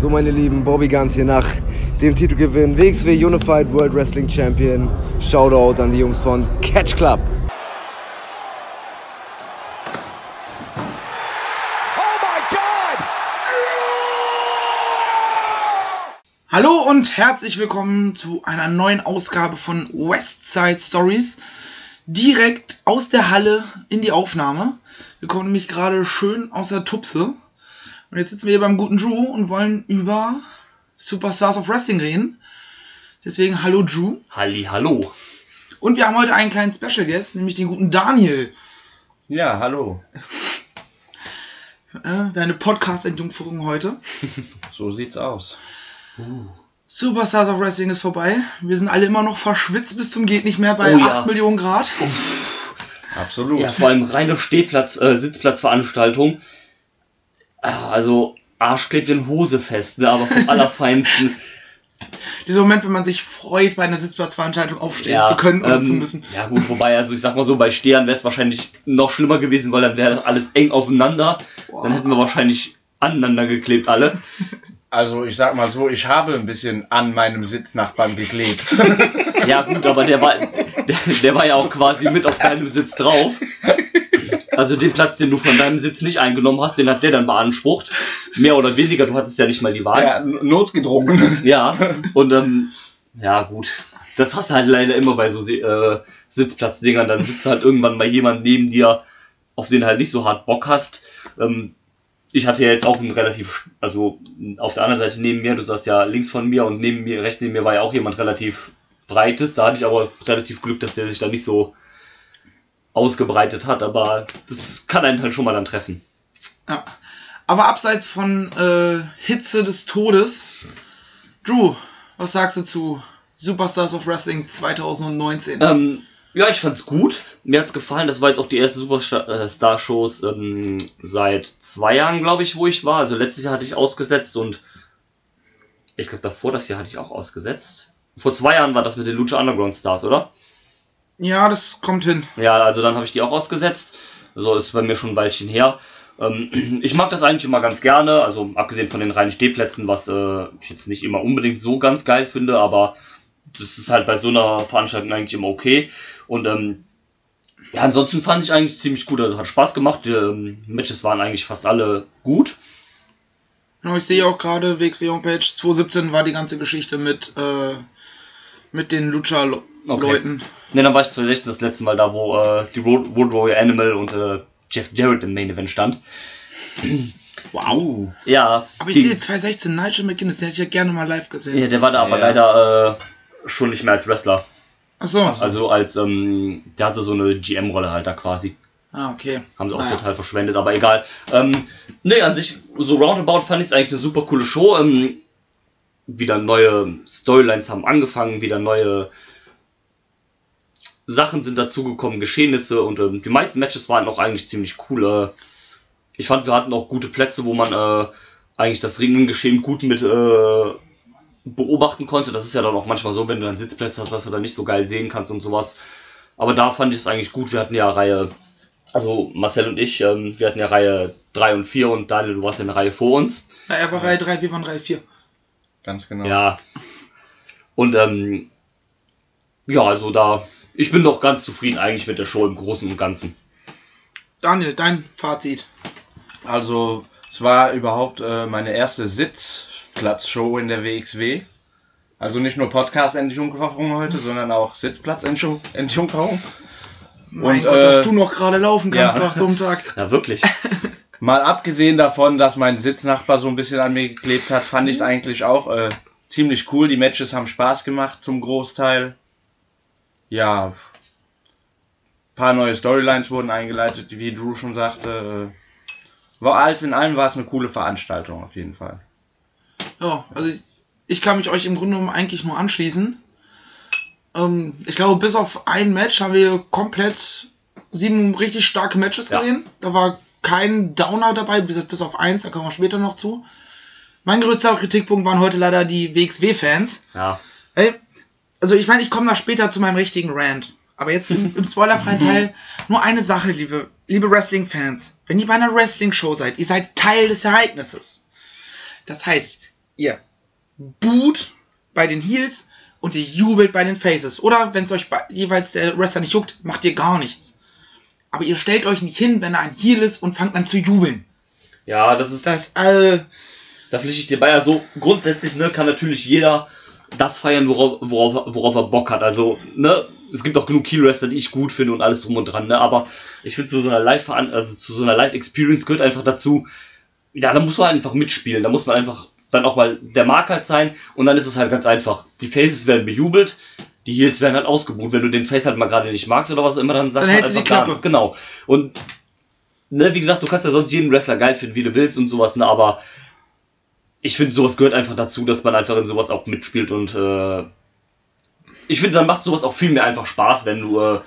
So, meine Lieben, Bobby Guns hier nach dem Titelgewinn WXW Unified World Wrestling Champion. Shoutout an die Jungs von Catch Club. Hallo und herzlich willkommen zu einer neuen Ausgabe von Westside Stories. Direkt aus der Halle in die Aufnahme. Wir kommen nämlich gerade schön aus der Tupse. Und jetzt sitzen wir hier beim guten Drew und wollen über Superstars of Wrestling reden. Deswegen hallo Drew. Halli, hallo. Und wir haben heute einen kleinen Special Guest, nämlich den guten Daniel. Ja, hallo. Äh, deine Podcast-Entjungferung heute. So sieht's aus. Superstars of Wrestling ist vorbei. Wir sind alle immer noch verschwitzt bis zum geht nicht mehr bei Oh 8 ja. Millionen Grad. Absolut. Ja, vor allem reine Stehplatz, äh, Sitzplatzveranstaltung. Also Arsch klebt in Hose fest, ne? aber vom Allerfeinsten. Dieser Moment, wenn man sich freut, bei einer Sitzplatzveranstaltung aufstehen zu können oder ähm, zu müssen. Ja gut, wobei, also ich sag mal so, bei Stehern wäre es wahrscheinlich noch schlimmer gewesen, weil dann wäre alles eng aufeinander. Boah. Dann hätten wir wahrscheinlich aneinander geklebt alle. Also ich sag mal so, ich habe ein bisschen an meinem Sitznachbarn geklebt. Ja gut, aber der war, der, der war ja auch quasi mit auf deinem Sitz drauf. Also den Platz, den du von deinem Sitz nicht eingenommen hast, den hat der dann beansprucht. Mehr oder weniger, du hattest ja nicht mal die Wahl. ja, notgedrungen. Ja, und ähm, ja gut. Das hast du halt leider immer bei so äh, Sitzplatzdingern. Dann sitzt halt irgendwann mal jemand neben dir, auf den halt nicht so hart Bock hast. Ähm, ich hatte ja jetzt auch einen relativ, also auf der anderen Seite neben mir, du saßt ja links von mir und neben mir, rechts neben mir war ja auch jemand relativ breites. Da hatte ich aber relativ Glück, dass der sich da nicht so ausgebreitet hat, aber das kann einen halt schon mal dann treffen. Ja. Aber abseits von äh, Hitze des Todes, Drew, was sagst du zu Superstars of Wrestling 2019? Ähm, ja, ich fand's gut. Mir hat's gefallen. Das war jetzt auch die erste Superstar-Shows ähm, seit zwei Jahren, glaube ich, wo ich war. Also letztes Jahr hatte ich ausgesetzt und ich glaube davor das Jahr hatte ich auch ausgesetzt. Vor zwei Jahren war das mit den Lucha Underground Stars, oder? Ja, das kommt hin. Ja, also dann habe ich die auch ausgesetzt. So ist bei mir schon ein Weilchen her. Ähm, ich mag das eigentlich immer ganz gerne, also abgesehen von den reinen Stehplätzen, was äh, ich jetzt nicht immer unbedingt so ganz geil finde, aber das ist halt bei so einer Veranstaltung eigentlich immer okay. Und ähm, ja, ansonsten fand ich eigentlich ziemlich gut, also hat Spaß gemacht. Die ähm, Matches waren eigentlich fast alle gut. Genau, ich sehe auch gerade WXW Homepage 2017 war die ganze Geschichte mit, äh, mit den Lucha-Leuten. Ne, dann war ich 2016 das letzte Mal da, wo äh, die Road, Road Warrior Animal und äh, Jeff Jarrett im Main Event stand. Wow. Ja, Aber ich die- sehe 2016 Nigel McGuinness, den hätte ich ja gerne mal live gesehen. Ja, der war da aber Ja. leider äh, schon nicht mehr als Wrestler. Achso. Also als, ähm, der hatte so eine GM-Rolle halt da quasi. Ah, okay. Haben sie auch Naja. total verschwendet, aber egal. Ähm, ne, an sich, so roundabout fand ich es eigentlich eine super coole Show. Ähm, wieder neue Storylines haben angefangen, wieder neue Sachen sind dazugekommen, Geschehnisse und ähm, die meisten Matches waren auch eigentlich ziemlich cool. Äh, ich fand, wir hatten auch gute Plätze, wo man äh, eigentlich das Ringengeschehen gut mit äh, beobachten konnte. Das ist ja dann auch manchmal so, wenn du dann Sitzplätze hast, dass du dann nicht so geil sehen kannst und sowas. Aber da fand ich es eigentlich gut. Wir hatten ja Reihe, also Marcel und ich, ähm, wir hatten ja Reihe 3 und 4 und Daniel, du warst ja eine Reihe vor uns. Na, er war Reihe 3, wir waren Reihe 4. Ganz genau. Ja. Und ähm, ja, also da, ich bin doch ganz zufrieden eigentlich mit der Show im Großen und Ganzen. Daniel, dein Fazit. Also es war überhaupt äh, meine erste Sitzplatzshow in der WXW. Also nicht nur Podcast-Entjungferung heute, sondern auch Sitzplatz-Entjungferung. Mein Und, Gott, äh, dass du noch gerade laufen kannst ja. nach so einem Tag. Ja, wirklich. Mal abgesehen davon, dass mein Sitznachbar so ein bisschen an mir geklebt hat, fand ich es eigentlich auch äh, ziemlich cool. Die Matches haben Spaß gemacht zum Großteil. Ja, paar neue Storylines wurden eingeleitet, wie Drew schon sagte. Äh, war alles in allem war es eine coole Veranstaltung auf jeden Fall. Ja, also ich, ich kann mich euch im Grunde genommen eigentlich nur anschließen. Ähm, ich glaube, bis auf ein Match haben wir komplett sieben richtig starke Matches Ja. gesehen. Da war kein Downer dabei, bis, bis auf eins, da kommen wir später noch zu. Mein größter Kritikpunkt waren heute leider die WXW-Fans. Ja. Ey, also ich meine, ich komme da später zu meinem richtigen Rant. Aber jetzt im, im spoilerfreien Teil nur eine Sache, liebe, liebe Wrestling-Fans. Wenn ihr bei einer Wrestling-Show seid, ihr seid Teil des Ereignisses. Das heißt, ihr boot bei den Heels und ihr jubelt bei den Faces. Oder wenn es euch bei, jeweils der Wrestler nicht juckt, macht ihr gar nichts. Aber ihr stellt euch nicht hin, wenn er ein Heel ist und fangt an zu jubeln. Ja, das ist. Das, äh, Da pflichte ich dir bei. Also grundsätzlich ne, kann natürlich jeder das feiern, worauf, worauf, worauf er Bock hat. Also, ne, es gibt auch genug Key-Wrestler, die ich gut finde und alles drum und dran, ne? Aber ich finde, zu so einer Live, also zu so einer Live-Experience gehört einfach dazu, ja, da muss man einfach mitspielen. Da muss man einfach dann auch mal der Mark halt sein und dann ist es halt ganz einfach. Die Faces werden bejubelt, die Heels werden halt ausgebucht. Wenn du den Face halt mal gerade nicht magst oder was auch immer, dann sagst Dann du halt einfach die gar Klappe. nicht. Genau. Und ne, wie gesagt, du kannst ja sonst jeden Wrestler geil finden, wie du willst und sowas, ne, aber ich finde, sowas gehört einfach dazu, dass man einfach in sowas auch mitspielt und äh, ich finde, dann macht sowas auch viel mehr einfach Spaß, wenn du, äh,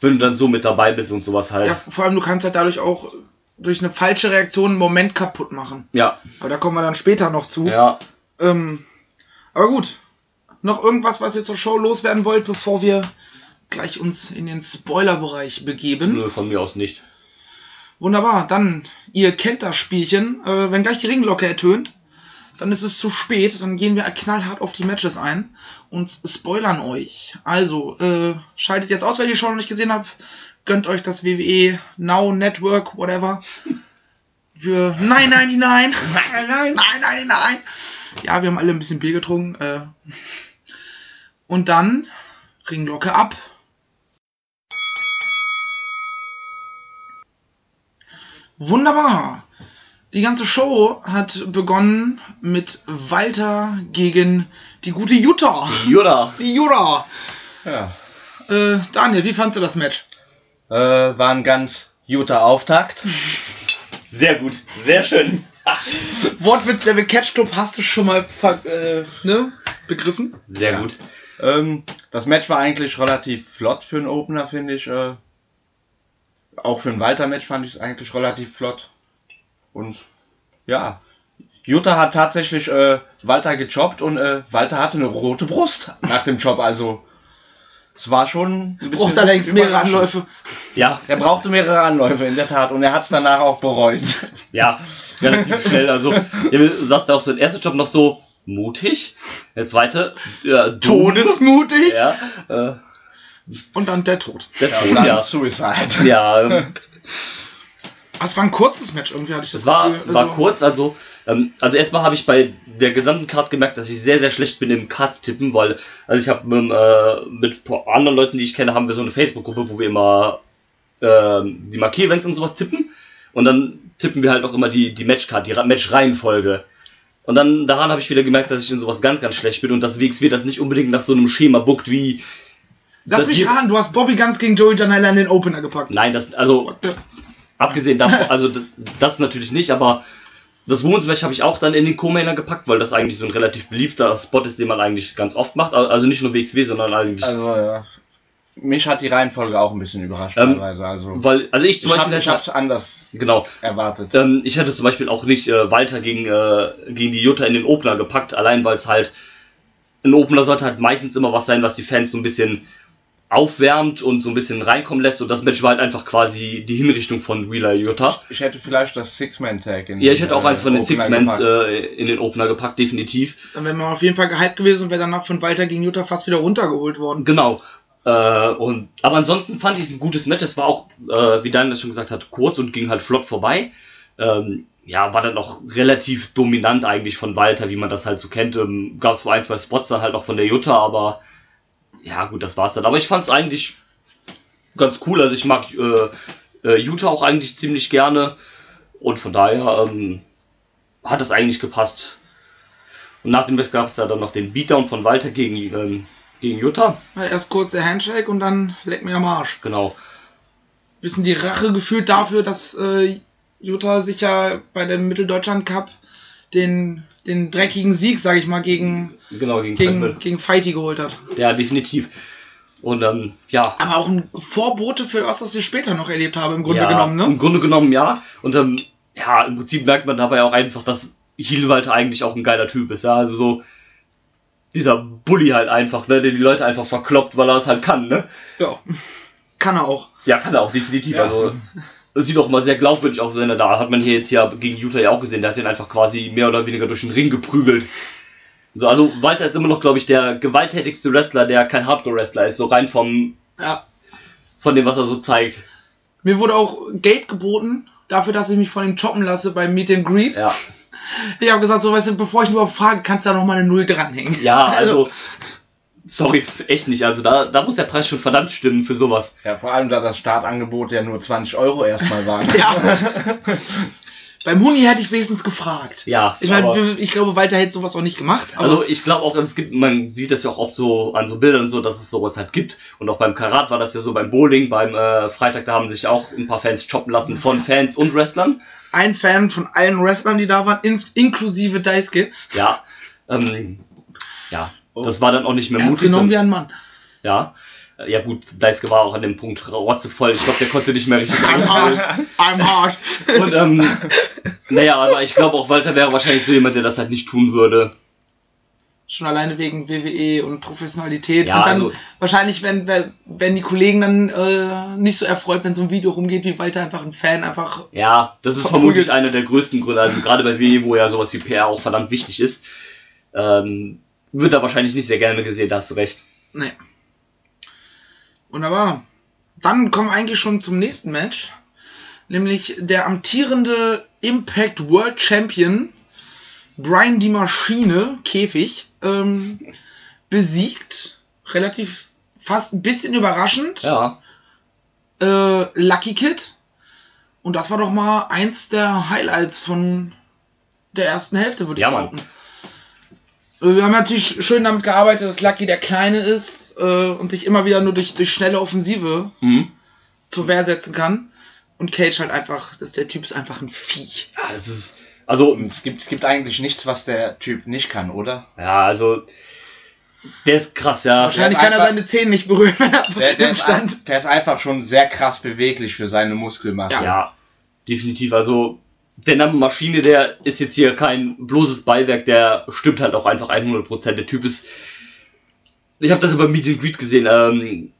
wenn du dann so mit dabei bist und sowas halt. ja, vor allem du kannst halt dadurch auch durch eine falsche Reaktion einen Moment kaputt machen. Ja, Aber da kommen wir dann später noch zu. ja. Ähm, aber gut. Noch irgendwas, was ihr zur Show loswerden wollt, bevor wir gleich uns in den Spoiler-Bereich begeben? Nö, von mir aus nicht. Wunderbar, dann, ihr kennt das Spielchen. Äh, wenn gleich die Ringglocke ertönt, dann ist es zu spät. Dann gehen wir knallhart auf die Matches ein und spoilern euch. Also, äh, schaltet jetzt aus, wenn ihr die Show noch nicht gesehen habt. Gönnt euch das WWE Now Network, whatever. Für 9,99. Nein, nein, nein, nein. Ja, wir haben alle ein bisschen Bier getrunken. Äh. Und dann Ringglocke ab. Wunderbar. Die ganze Show hat begonnen mit Walter gegen die gute Jutta. Yoda. Die Jutta. Ja. Äh, Daniel, wie fandst du das Match? Äh, war ein ganz guter Auftakt. Sehr gut, sehr schön. Wortwitz Level Catch Club hast du schon mal äh, ne? begriffen? Sehr Ja. gut. Ähm, das Match war eigentlich relativ flott für einen Opener, finde ich. Äh, auch für ein Walter-Match fand ich es eigentlich relativ flott. Und ja, Jutta hat tatsächlich äh, Walter gejobbt und äh, Walter hatte eine rote Brust nach dem Job. Also es war schon ein Braucht längst mehrere. Anläufe. Ja, Er brauchte mehrere Anläufe, in der Tat. Und er hat es danach auch bereut. ja, relativ schnell. Also, du sagst ja auch so, der erste Job noch so mutig, der zweite, ja, dumm. Todesmutig. Ja, äh, Und dann der Tod. der Tod, ja. Suicide. Ja, ähm, Ah, Es war ein kurzes Match irgendwie, hatte ich das Das war, Gefühl. war Also, kurz, also, ähm, also erstmal habe ich bei der gesamten Card gemerkt, dass ich sehr, sehr schlecht bin im Cards tippen, weil, also ich habe mit, äh, mit anderen Leuten, die ich kenne, haben wir so eine Facebook-Gruppe, wo wir immer ähm, die Markierevents und sowas tippen und dann tippen wir halt auch immer die, die Matchcard, die Ra- Match-Reihenfolge. Und dann daran habe ich wieder gemerkt, dass ich in sowas ganz, ganz schlecht bin und dass WXW das nicht unbedingt nach so einem Schema buckt wie. Lass das mich raten, du hast Bobby Guns gegen Joey Janela in den Opener gepackt. Nein, das, also Abgesehen davon, also das natürlich nicht, aber das Women's Match habe ich auch dann in den Co-Mainer gepackt, weil das eigentlich so ein relativ beliebter Spot ist, den man eigentlich ganz oft macht. Al- Also nicht nur WXW, sondern eigentlich. Also ja. Mich hat die Reihenfolge auch ein bisschen überrascht Ähm, teilweise. Also weil, also ich zum ich habe Beispiel ich hab's anders genau. erwartet. Ähm, ich hätte zum Beispiel auch nicht äh, Walter gegen, äh, gegen die Jutta in den Opener gepackt, allein weil es halt. Ein Opener sollte halt meistens immer was sein, was die Fans so ein bisschen aufwärmt und so ein bisschen reinkommen lässt. Und das Match war halt einfach quasi die Hinrichtung von Wheeler Jutta. Ich hätte vielleicht das Six-Man-Tag in Ja, ich hätte auch äh, eins von den gepackt. äh, in den Opener gepackt, definitiv. Dann wäre man auf jeden Fall gehypt gewesen und wäre danach von Walter gegen Jutta fast wieder runtergeholt worden. Genau. Äh, und, aber ansonsten fand ich es ein gutes Match. Es war auch, äh, wie Daniel das schon gesagt hat, kurz und ging halt flott vorbei. Ähm, ja, war dann auch relativ dominant eigentlich von Walter, wie man das halt so kennt. Ähm, Gab es ein, zwei Spots dann halt auch von der Jutta, aber ja, gut, das war's dann. Aber ich fand es eigentlich ganz cool. Also ich mag äh, äh, Jutta auch eigentlich ziemlich gerne. Und von daher ähm, hat das eigentlich gepasst. Und nach dem Match gab es da dann noch den Beatdown von Walter gegen, ähm, gegen Jutta. Ja, erst kurz der Handshake und dann leck mir am Arsch. Genau. Bisschen die Rache gefühlt dafür, dass äh, Jutta sich ja bei dem Mitteldeutschland Cup den, den dreckigen Sieg, sag ich mal, gegen, Genau, gegen, gegen, gegen gegen Fighty geholt hat. Ja, definitiv. Und ähm, ja. Aber auch ein Vorbote für das, was wir später noch erlebt haben, im Grunde ja, genommen, ne? Im Grunde genommen ja. Und ähm, ja, im Prinzip merkt man dabei auch einfach, dass Hielwalter eigentlich auch ein geiler Typ ist. Ja, also so dieser Bully halt einfach, ne, der die Leute einfach verkloppt, weil er es halt kann, ne? Ja. Kann er auch. Ja, kann er auch definitiv. Ja. Also das sieht auch mal sehr glaubwürdig aus, wenn er da hat man hier jetzt ja gegen Utah ja auch gesehen, der hat den einfach quasi mehr oder weniger durch den Ring geprügelt. So, also Walter ist immer noch, glaube ich, der gewalttätigste Wrestler, der kein Hardcore-Wrestler ist, so rein vom, Ja. von dem, was er so zeigt. Mir wurde auch Geld geboten, dafür, dass ich mich von ihm choppen lasse beim Meet and Greet. Ja. Ich habe gesagt, so weißt du, bevor ich überhaupt frage, kannst du da noch mal eine Null dranhängen. Ja, also, sorry, echt nicht. Also da, da muss der Preis schon verdammt stimmen für sowas. Ja, vor allem da das Startangebot ja nur 20 Euro erstmal waren. Ja. Beim Huni hätte ich wenigstens gefragt. Ja, Ich meine, ich glaube, Walter hätte sowas auch nicht gemacht. Aber Also ich glaube auch, es gibt, man sieht das ja auch oft so an so Bildern und so, dass es sowas halt gibt. Und auch beim Karat war das ja so, beim Bowling, beim äh, Freitag, da haben sich auch ein paar Fans choppen lassen von Fans und Wrestlern. Ein Fan von allen Wrestlern, die da waren, ins, inklusive Daisuke. Ja, ähm, ja, das war dann auch nicht mehr Er hat mutig. genommen wie ein Mann. Ja, ja gut, Daisuke war auch an dem Punkt rotzevoll. Ich glaube, der konnte nicht mehr richtig I'm hard. I'm hard. Und ähm, naja, aber ich glaube auch Walter wäre wahrscheinlich so jemand, der das halt nicht tun würde. Schon alleine wegen WWE und Professionalität. Ja, und dann also- wahrscheinlich, wenn, wenn, die Kollegen dann äh, nicht so erfreut, wenn so ein Video rumgeht, wie Walter einfach ein Fan einfach. Ja, das ist vermutlich einer der größten Gründe. Also gerade bei WWE, wo ja sowas wie PR auch verdammt wichtig ist, ähm, wird er wahrscheinlich nicht sehr gerne gesehen, da hast du recht. Nee. Wunderbar. Dann kommen wir eigentlich schon zum nächsten Match. Nämlich der amtierende Impact World Champion Brian die Maschine, Käfig, ähm, besiegt, relativ fast ein bisschen überraschend, Ja, äh, Lucky Kid. Und das war doch mal eins der Highlights von der ersten Hälfte, würde ich Ja, Mann. behaupten. Äh, Wir haben natürlich schön damit gearbeitet, dass Lucky der Kleine ist äh, und sich immer wieder nur durch, durch schnelle Offensive mhm. zur Wehr setzen kann. Und Cage halt einfach, dass der Typ ist einfach ein Viech. ja, das ist, also, es gibt, es gibt eigentlich nichts, was der Typ nicht kann, oder? ja, also, der ist krass, ja. Wahrscheinlich kann er einfach- seine Zähne nicht berühren, wenn er Der, der, im ist, ein- der ist einfach schon sehr krass beweglich für seine Muskelmasse. Ja, definitiv. Also, der Name Maschine, der ist jetzt hier kein bloßes Beiwerk, der stimmt halt auch einfach 100%. Der Typ ist. Ich habe das über Meet and Greet gesehen. Ähm,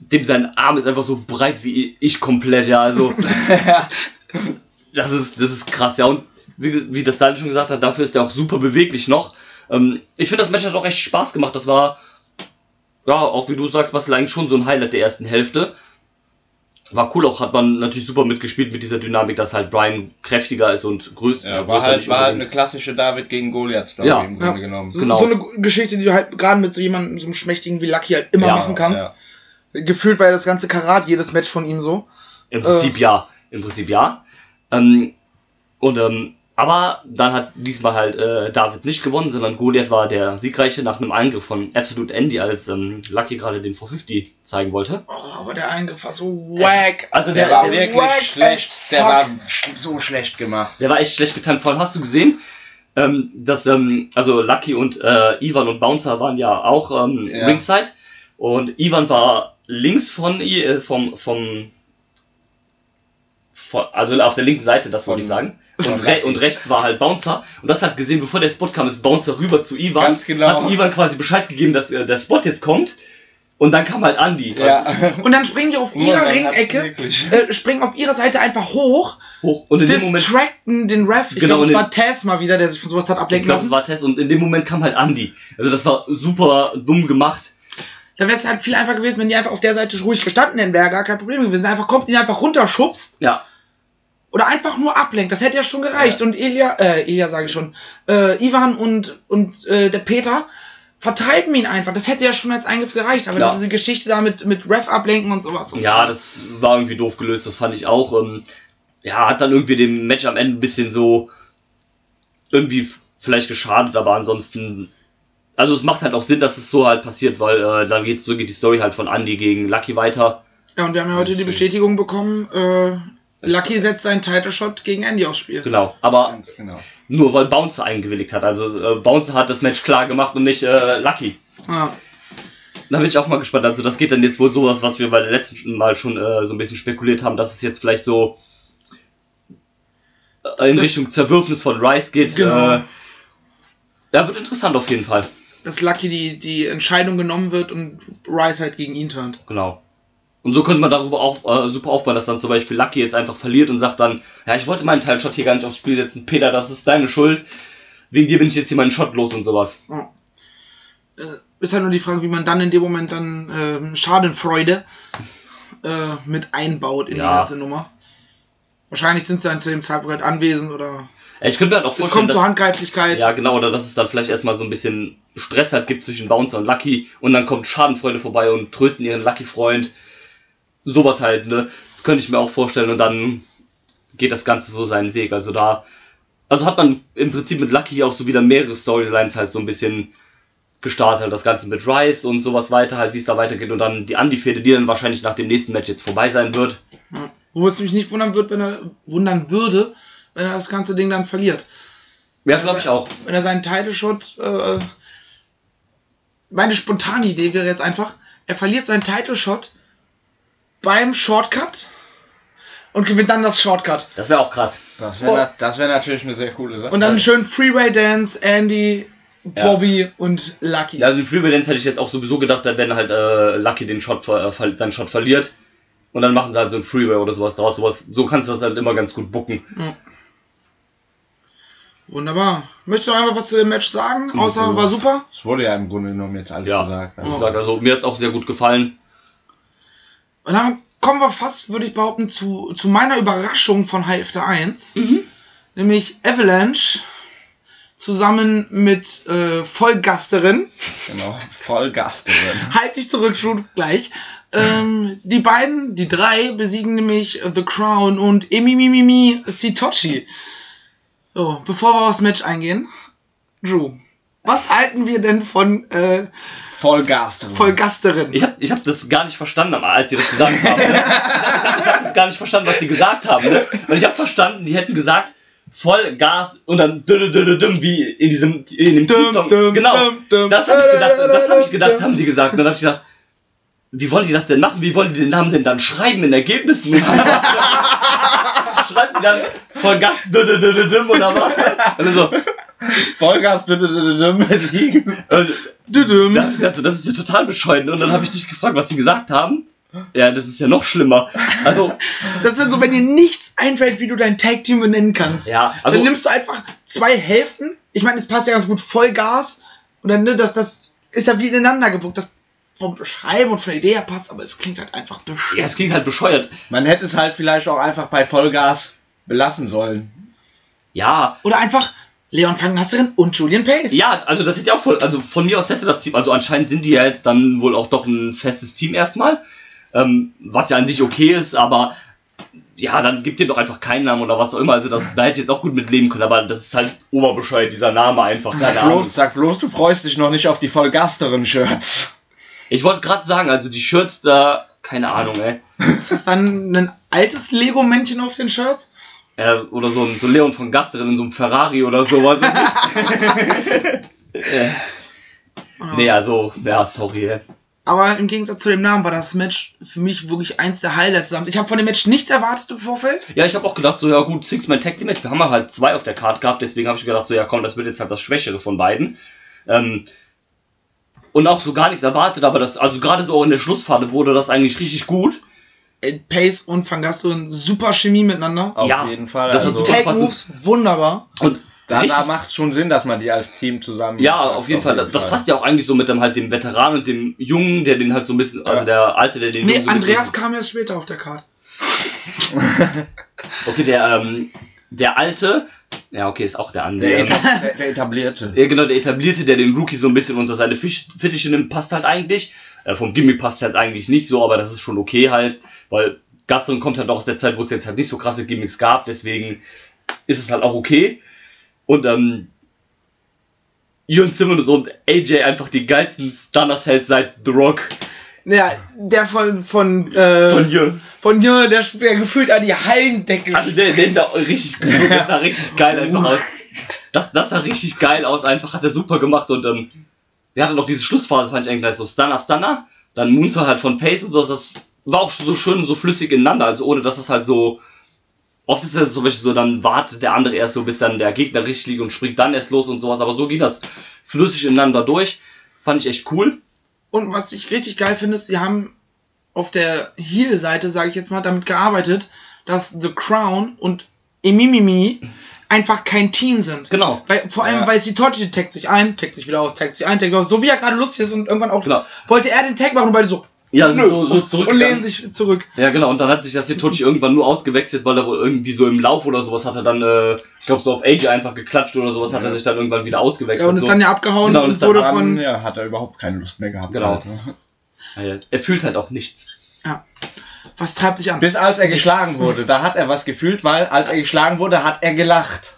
dem sein Arm ist einfach so breit wie ich komplett, ja. Also, das ist, das ist krass, ja. Und wie, wie das Daniel schon gesagt hat, dafür ist er auch super beweglich noch. Ähm, ich finde, das Match hat auch echt Spaß gemacht. Das war, ja, auch wie du sagst, Marcel, eigentlich schon so ein Highlight der ersten Hälfte. War cool, auch hat man natürlich super mitgespielt mit dieser Dynamik, dass halt Brian kräftiger ist und größer. Ja, war größer halt, war halt eine klassische David gegen Goliath-Story Ja. im Grunde Ja. genommen. So, Genau. so eine Geschichte, die du halt gerade mit so jemandem, so einem Schmächtigen wie Lucky halt immer Ja, machen kannst. Gefühlt war ja das ganze Karat jedes Match von ihm so. Im Prinzip ja. Im Prinzip ja. Ähm, und ähm, aber dann hat diesmal halt äh, David nicht gewonnen, sondern Goliath war der Siegreiche nach einem Angriff von Absolute Andy, als ähm, Lucky gerade den 450 zeigen wollte. Oh, aber der Eingriff war so wack. Also Der, der, war wirklich schlecht. Der war so schlecht gemacht. der war echt schlecht getan. Vor allem hast du gesehen, ähm, dass ähm, also Lucky und äh, Ivan und Bouncer waren ja auch ähm, Ja. Ringside und Ivan war links von äh, vom vom von, also auf der linken Seite, das wollte ich sagen. Und, re und rechts war halt Bouncer. Und das hat gesehen, bevor der Spot kam, ist Bouncer rüber zu Ivan. Ganz genau. Hat Ivan quasi Bescheid gegeben, dass äh, der Spot jetzt kommt. Und dann kam halt Andy. Ja. Und dann springen die auf Nur ihrer Ringecke, äh, springen auf ihrer Seite einfach hoch, hoch. Und in dem Moment. distracten den Ref. Ich Genau, glaube, es und war Tess mal wieder, der sich von sowas hat Ich ablenken glaube, es lassen. war Tess. Und in dem Moment kam halt Andy. Also das war super dumm gemacht. Da wäre es halt viel einfacher gewesen, wenn die einfach auf der Seite ruhig gestanden hätten, wäre gar kein Problem gewesen. Einfach kommt, ihn einfach runterschubst Ja. Oder einfach nur ablenkt. Das hätte ja schon gereicht. Und Elia, äh, Elia sage ich schon, äh, Ivan und, und äh, der Peter vertreiben ihn einfach. Das hätte ja schon als Eingriff gereicht. Aber Ja. diese Geschichte da mit, mit Ref ablenken und sowas. das Ja, das war irgendwie doof gelöst, das fand ich auch. Ähm, ja, hat dann irgendwie dem Match am Ende ein bisschen so irgendwie vielleicht geschadet, aber ansonsten. Also es macht halt auch Sinn, dass es so halt passiert, weil äh, dann geht so geht die Story halt von Andy gegen Lucky weiter. Ja, und wir haben ja heute die Bestätigung bekommen, äh, Lucky setzt seinen Title Shot gegen Andy aufs Spiel. Genau. Aber Ganz genau. nur weil Bouncer eingewilligt hat. Also äh, Bouncer hat das Match klar gemacht und nicht äh, Lucky. Ja. Da bin ich auch mal gespannt. Also das geht dann jetzt wohl sowas, was wir bei der letzten Mal schon äh, so ein bisschen spekuliert haben, dass es jetzt vielleicht so äh, in Das- Richtung Zerwürfnis von Rice geht. Genau. Äh, ja, wird interessant auf jeden Fall. Dass Lucky die, die Entscheidung genommen wird und Rice halt gegen ihn turnt. Genau. Und so könnte man darüber auch äh, super aufbauen, dass dann zum Beispiel Lucky jetzt einfach verliert und sagt dann, ja, ich wollte meinen Teilshot hier gar nicht aufs Spiel setzen. Peter, das ist deine Schuld. Wegen dir bin ich jetzt hier meinen Shot los und sowas. Ja. Äh, ist halt nur die Frage, wie man dann in dem Moment dann ähm, Schadenfreude äh, mit einbaut in die Ja. ganze Nummer. Wahrscheinlich sind sie dann zu dem Zeitpunkt halt anwesend oder Ja, ich könnte mir halt auch es vorstellen, kommt zur Handgreiflichkeit. ja genau, oder dass es dann vielleicht erstmal so ein bisschen Stress halt gibt zwischen Bouncer und Lucky und dann kommt Schadenfreude vorbei und trösten ihren Lucky-Freund. Sowas halt, ne? Das könnte ich mir auch vorstellen und dann geht das Ganze so seinen Weg. Also da, also hat man im Prinzip mit Lucky auch so wieder mehrere Storylines halt so ein bisschen gestartet. Halt das Ganze mit Rice und sowas weiter, halt wie es da weitergeht und dann die Andy-Fehde, die dann wahrscheinlich nach dem nächsten Match jetzt vorbei sein wird. Ja. Wo es mich nicht wundern, wird, wenn er, wundern würde, wenn er das ganze Ding dann verliert. Ja, glaube ich auch. Wenn er seinen Title Shot. Äh, meine spontane Idee wäre jetzt einfach, er verliert seinen Title Shot beim Shortcut und gewinnt dann das Shortcut. Das wäre auch krass. Das wäre das wär natürlich eine sehr coole Sache. Und dann schön Freeway Dance, Andy, Bobby und Lucky. Ja, also in Freeway Dance hätte ich jetzt auch sowieso gedacht, wenn halt äh, Lucky den Shot äh, seinen Shot verliert und dann machen sie halt so ein Freeway oder sowas draus. Sowas, so kannst du das halt immer ganz gut bucken. Wunderbar. Möchtest du noch einfach was zu dem Match sagen? Außer war super. Es wurde ja im Grunde genommen jetzt alles Ja. gesagt. Also, gesagt, also mir hat es auch sehr gut gefallen. Und dann kommen wir fast, würde ich behaupten, zu, zu meiner Überraschung von Hälfte 1. Mhm. Nämlich Avalanche zusammen mit äh, Vollgasterin. genau, voll Gas drin. Halt dich zurück, schon gleich. Ähm, die beiden, die drei, besiegen nämlich The Crown und Emimimimi Sitochi. So, bevor wir aufs Match eingehen, Drew, was halten wir denn von äh, Voll Gas drin. Vollgasterin? Ich ich hab das gar nicht verstanden, aber als sie das gesagt haben. Ne? Ich habe hab das gar nicht verstanden, was die gesagt haben. Ne? Weil ich habe verstanden, die hätten gesagt, voll Gas und dann düm, düm, düm, wie in diesem in dem Teamsong. Genau, das habe ich gedacht, das habe ich gedacht, haben die gesagt. Und dann habe ich gedacht, wie wollen die das denn machen? Wie wollen die den Namen denn dann schreiben in Ergebnissen? Schreiben die dann voll Gas düm, düm, düm, düm, oder was? Und dann so, Vollgas besiegen. und Düdüm. da hab ich gedacht, das ist ja total bescheuert. Und dann habe ich dich gefragt, was die gesagt haben. Ja, das ist ja noch schlimmer. Also, Das ist dann so, wenn dir nichts einfällt, wie du dein Tag Team benennen kannst. ja, also, dann nimmst du einfach zwei Hälften. Ich meine, es passt ja ganz gut Vollgas. Und dann, ne, das, das ist ja wie ineinander gebuckt. Das vom Beschreiben und von der Idee her passt, aber es klingt halt einfach ja, beschissen. es klingt halt bescheuert. Man hätte es halt vielleicht auch einfach bei Vollgas belassen sollen. Ja, Oder einfach Leon Fangasterin und Julian Pace. ja, also das hätte ja auch voll, also von mir aus hätte das Team, also anscheinend sind die ja jetzt dann wohl auch doch ein festes Team erstmal. Ähm, was ja an sich okay ist, aber ja, dann gibt ihr doch einfach keinen Namen oder was auch immer. Also das, da hätte ich jetzt auch gut mit leben können, aber das ist halt oberbescheuert, dieser Name einfach. Ahnung. Bloß, sag bloß, du freust dich noch nicht auf die Vollgasteren-Shirts. Ich wollte gerade sagen, also die Shirts da, keine Ahnung, ey. Ist das dann ein altes Lego-Männchen auf den Shirts? Äh, oder so ein so Leon von Gasterin in so einem Ferrari oder sowas. äh, nee, also, ja, sorry. ey. Aber im Gegensatz zu dem Namen war das Match für mich wirklich eins der Highlights. Ich habe von dem Match nichts erwartet im Vorfeld. Ja, ich habe auch gedacht, so, ja gut, Six-Man Tag Team Match, wir haben ja halt zwei auf der Card gehabt, deswegen habe ich gedacht, so, ja komm, das wird jetzt halt das Schwächere von beiden. Ähm, und auch so gar nichts erwartet, aber das, also gerade so in der Schlussphase wurde das eigentlich richtig gut. Äh, Pace und Fangasterin super Chemie miteinander. Auf Ja, jeden Fall. das also, Tag. Moves wunderbar. Und da macht es schon Sinn, dass man die als Team zusammen. Ja, auf jeden Fall. Das passt ja auch eigentlich so mit dem halt dem Veteran und dem Jungen, der den halt so ein bisschen, also Ja. der Alte, der den Nee, Jungen so Andreas kam erst später auf der Karte. Okay, der, ähm, der Alte, ja, okay, ist auch der andere. Der, der, der etablierte. ja, genau, der Etablierte, der den Rookie so ein bisschen unter seine Fisch Fittiche nimmt, passt halt eigentlich. Äh, vom Gimmick passt halt eigentlich nicht so, aber das ist schon okay halt, weil Gaston kommt halt auch aus der Zeit, wo es jetzt halt nicht so krasse Gimmicks gab, deswegen ist es halt auch okay. Und, ähm, Jürgen Simmons und AJ einfach die geilsten Stunner-Cells seit The Rock. Ja, der von von äh, Von Jürgen. von Jürgen, der, der gefühlt an die Hallendecke. Also der, der ist ja richtig gut, der sah richtig geil einfach aus. Das, das sah richtig geil aus, einfach hat er super gemacht und ähm, wir hatten noch diese Schlussphase, fand ich eigentlich gleich so Stunner, Stunner, dann Moonsault halt von Pace und so, das war auch so schön so flüssig ineinander, also ohne dass es halt so, oft ist es zum Beispiel so, dann wartet der andere erst so, bis dann der Gegner richtig liegt und springt dann erst los und sowas, aber so ging das flüssig ineinander durch, fand ich echt cool. Und was ich richtig geil finde, ist, sie haben auf der Heel-Seite, sage ich jetzt mal, damit gearbeitet, dass The Crown und Emimimi einfach kein Team sind. Genau. Weil, vor allem, Ja. weil Sitochi taggt sich ein, taggt sich wieder aus, taggt sich ein, taggt aus, so wie er gerade lustig ist und irgendwann auch Genau. wollte er den Tag machen und beide so, Ja, nö, so, so zurück. und lehnen sich zurück. Ja, genau, und dann hat sich das Hitochi irgendwann nur ausgewechselt, weil er wohl irgendwie so im Lauf oder sowas hat er dann, äh, ich glaube, so auf AJ einfach geklatscht oder sowas, hat er sich dann irgendwann wieder ausgewechselt. Ja, und ist so. dann ja abgehauen Genau, und und ist dann wurde Dann von, ja, hat er überhaupt keine Lust mehr gehabt. Genau. Halt, ne? Ja, Er fühlt halt auch nichts. was treibt dich an? Bis als er Nichts. geschlagen wurde, da hat er was gefühlt, weil als er geschlagen wurde, hat er gelacht.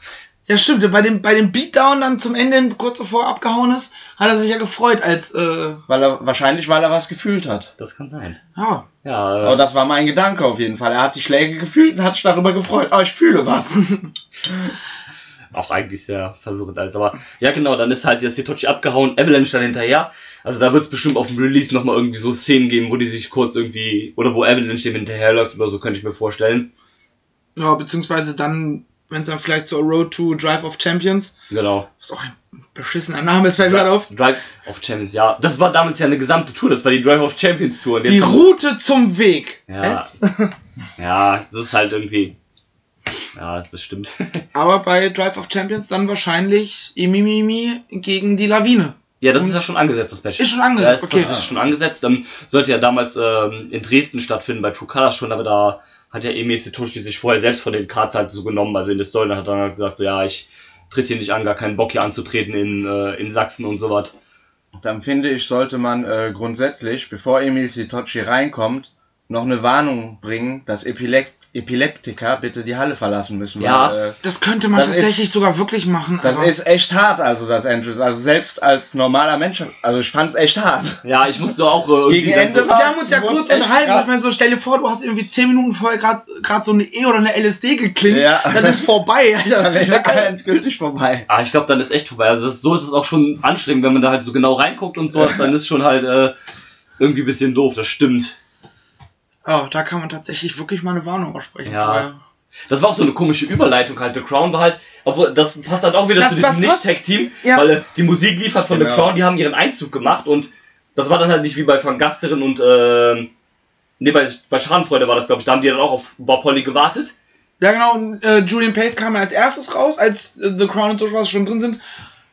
Ja, stimmt, bei dem, bei dem Beatdown dann zum Ende, kurz bevor er abgehauen ist, hat er sich ja gefreut, als, äh, Weil er, wahrscheinlich, weil er was gefühlt hat. Das kann sein. ja, Ja, Aber äh, das war mein Gedanke auf jeden Fall. Er hat die Schläge gefühlt und hat sich darüber gefreut. Oh, ich fühle was. auch eigentlich sehr verwirrend alles. Aber ja, genau, dann ist halt jetzt Hitochi abgehauen, Avalanche dann hinterher. Also da wird es bestimmt auf dem Release nochmal irgendwie so Szenen geben, wo die sich kurz irgendwie, oder wo Avalanche dem hinterherläuft oder so, könnte ich mir vorstellen. ja, beziehungsweise dann, wenn es dann vielleicht zur Road to Drive of Champions, Genau. was auch ein beschissener Name ist, fällt gerade auf, Drive of Champions, ja. Das war damals ja eine gesamte Tour, das war die Drive of Champions Tour. Und die Route zum Weg. Ja. ja, das ist halt irgendwie. Ja, das stimmt. Aber bei Drive of Champions dann wahrscheinlich Imimimi gegen die Lawine. Ja, das ist ja schon angesetzt, das Match. Ist schon angesetzt, ja, ist, okay. Das ist schon angesetzt. Ähm, sollte ja damals ähm, in Dresden stattfinden, bei True Colors schon, aber da hat ja Emi Setoshi sich vorher selbst von den Cards halt so genommen. Also in der Story hat er dann halt gesagt, so ja, ich tritt hier nicht an, gar keinen Bock hier anzutreten in, äh, in Sachsen und sowas. Dann finde ich, sollte man äh, grundsätzlich, bevor Emil Sitochi reinkommt, noch eine Warnung bringen, dass Epilep Epileptiker bitte die Halle verlassen müssen. Ja. Weil, äh, Das könnte man Das tatsächlich sogar wirklich machen. das aber ist echt hart, also das Entrance. Also selbst als normaler Mensch, also ich fand es echt hart. Ja, ich musste auch äh, irgendwie Gegen Ende so, wir haben uns ja kurz unterhalten. Ich meine, so stell dir vor, du hast irgendwie 10 Minuten vorher gerade so eine E oder eine LSD geklingt. Ja. Dann ist vorbei, Alter. Dann ist endgültig vorbei. Ah, ich glaube, dann ist echt vorbei. Also das, so ist es auch schon anstrengend, wenn man da halt so genau reinguckt und sowas, dann ist schon halt äh, irgendwie ein bisschen doof, das stimmt. Ja, da kann man tatsächlich wirklich mal eine Warnung aussprechen. Ja. Das war auch so eine komische Überleitung halt. The Crown war halt, obwohl das passt halt auch wieder Das- zu diesem. Nicht-Tag-Team, Ja. weil äh, die Musik lief halt von Genau. The Crown, die haben ihren Einzug gemacht und das war dann halt nicht wie bei Van Gasterin und ähm, nee, bei, bei Schadenfreude war das, glaube ich, da haben die dann auch auf Bob Holly gewartet. Ja, genau. Und, äh, Julian Pace kam ja als erstes raus, als äh, The Crown und so was schon drin sind.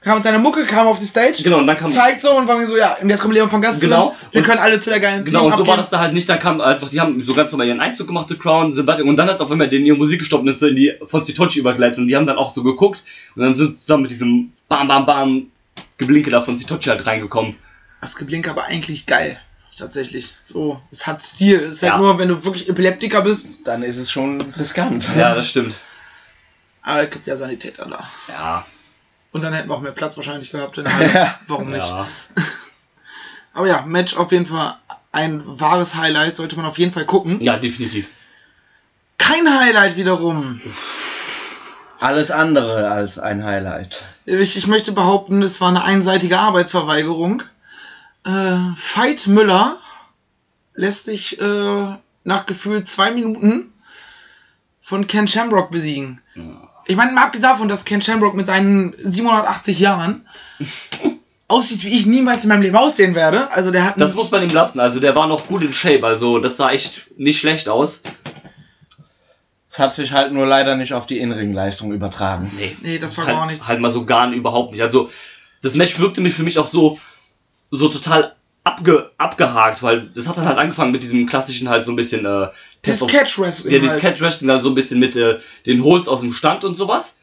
Kam mit seiner Mucke, kam auf die Stage, Genau, und dann kam zeigt so und war mir so, ja, und jetzt kommt Leon van Gasteren. Genau. Wir Und- können alle zu der geilen Genau, Team und so war abgehen. das da halt nicht. Dann kam einfach, die haben so ganz normal ihren Einzug gemacht, The Crown, weiter, und dann hat auf einmal den ihre Musik gestoppt und ist so in die von Sitochi übergleitet und die haben dann auch so geguckt und dann sind dann mit diesem Bam Bam Bam Geblinke da von Sitochi halt reingekommen. Das Geblink aber eigentlich geil. Tatsächlich. So, es hat Stil. Es ist halt Ja. nur, wenn du wirklich Epileptiker bist, Dann ist es schon riskant. Ja, das stimmt. aber es gibt ja Sanitäter da. Ja, Und dann hätten wir auch mehr Platz wahrscheinlich gehabt in der Halle. Warum nicht? ja. Aber ja, Match auf jeden Fall ein wahres Highlight, sollte man auf jeden Fall gucken. Ja, definitiv. Kein Highlight wiederum. Alles andere als ein Highlight. Ich, ich möchte behaupten, es war eine einseitige Arbeitsverweigerung. Äh, Veit Müller lässt sich äh, nach gefühlt zwei Minuten von Ken Shamrock besiegen. Ich meine, mal abgesehen davon, dass Ken Shamrock mit seinen 780 Jahren aussieht, wie ich niemals in meinem Leben aussehen werde. Also der hat Das muss man ihm lassen. Also der war noch gut in Shape. Also das sah echt nicht schlecht aus. Es hat sich halt nur leider nicht auf die Innenringleistung übertragen. Nee, Nee, das war halt, gar nichts. Halt mal so gar überhaupt nicht. Also das Match wirkte mich für mich auch so, so total abge, abgehakt, weil das hat dann halt angefangen mit diesem klassischen halt so ein bisschen äh, Das of- Catch Wrestling. Ja, dieses halt. Catch Wrestling, also so ein bisschen mit äh, den Holds aus dem Stand und sowas.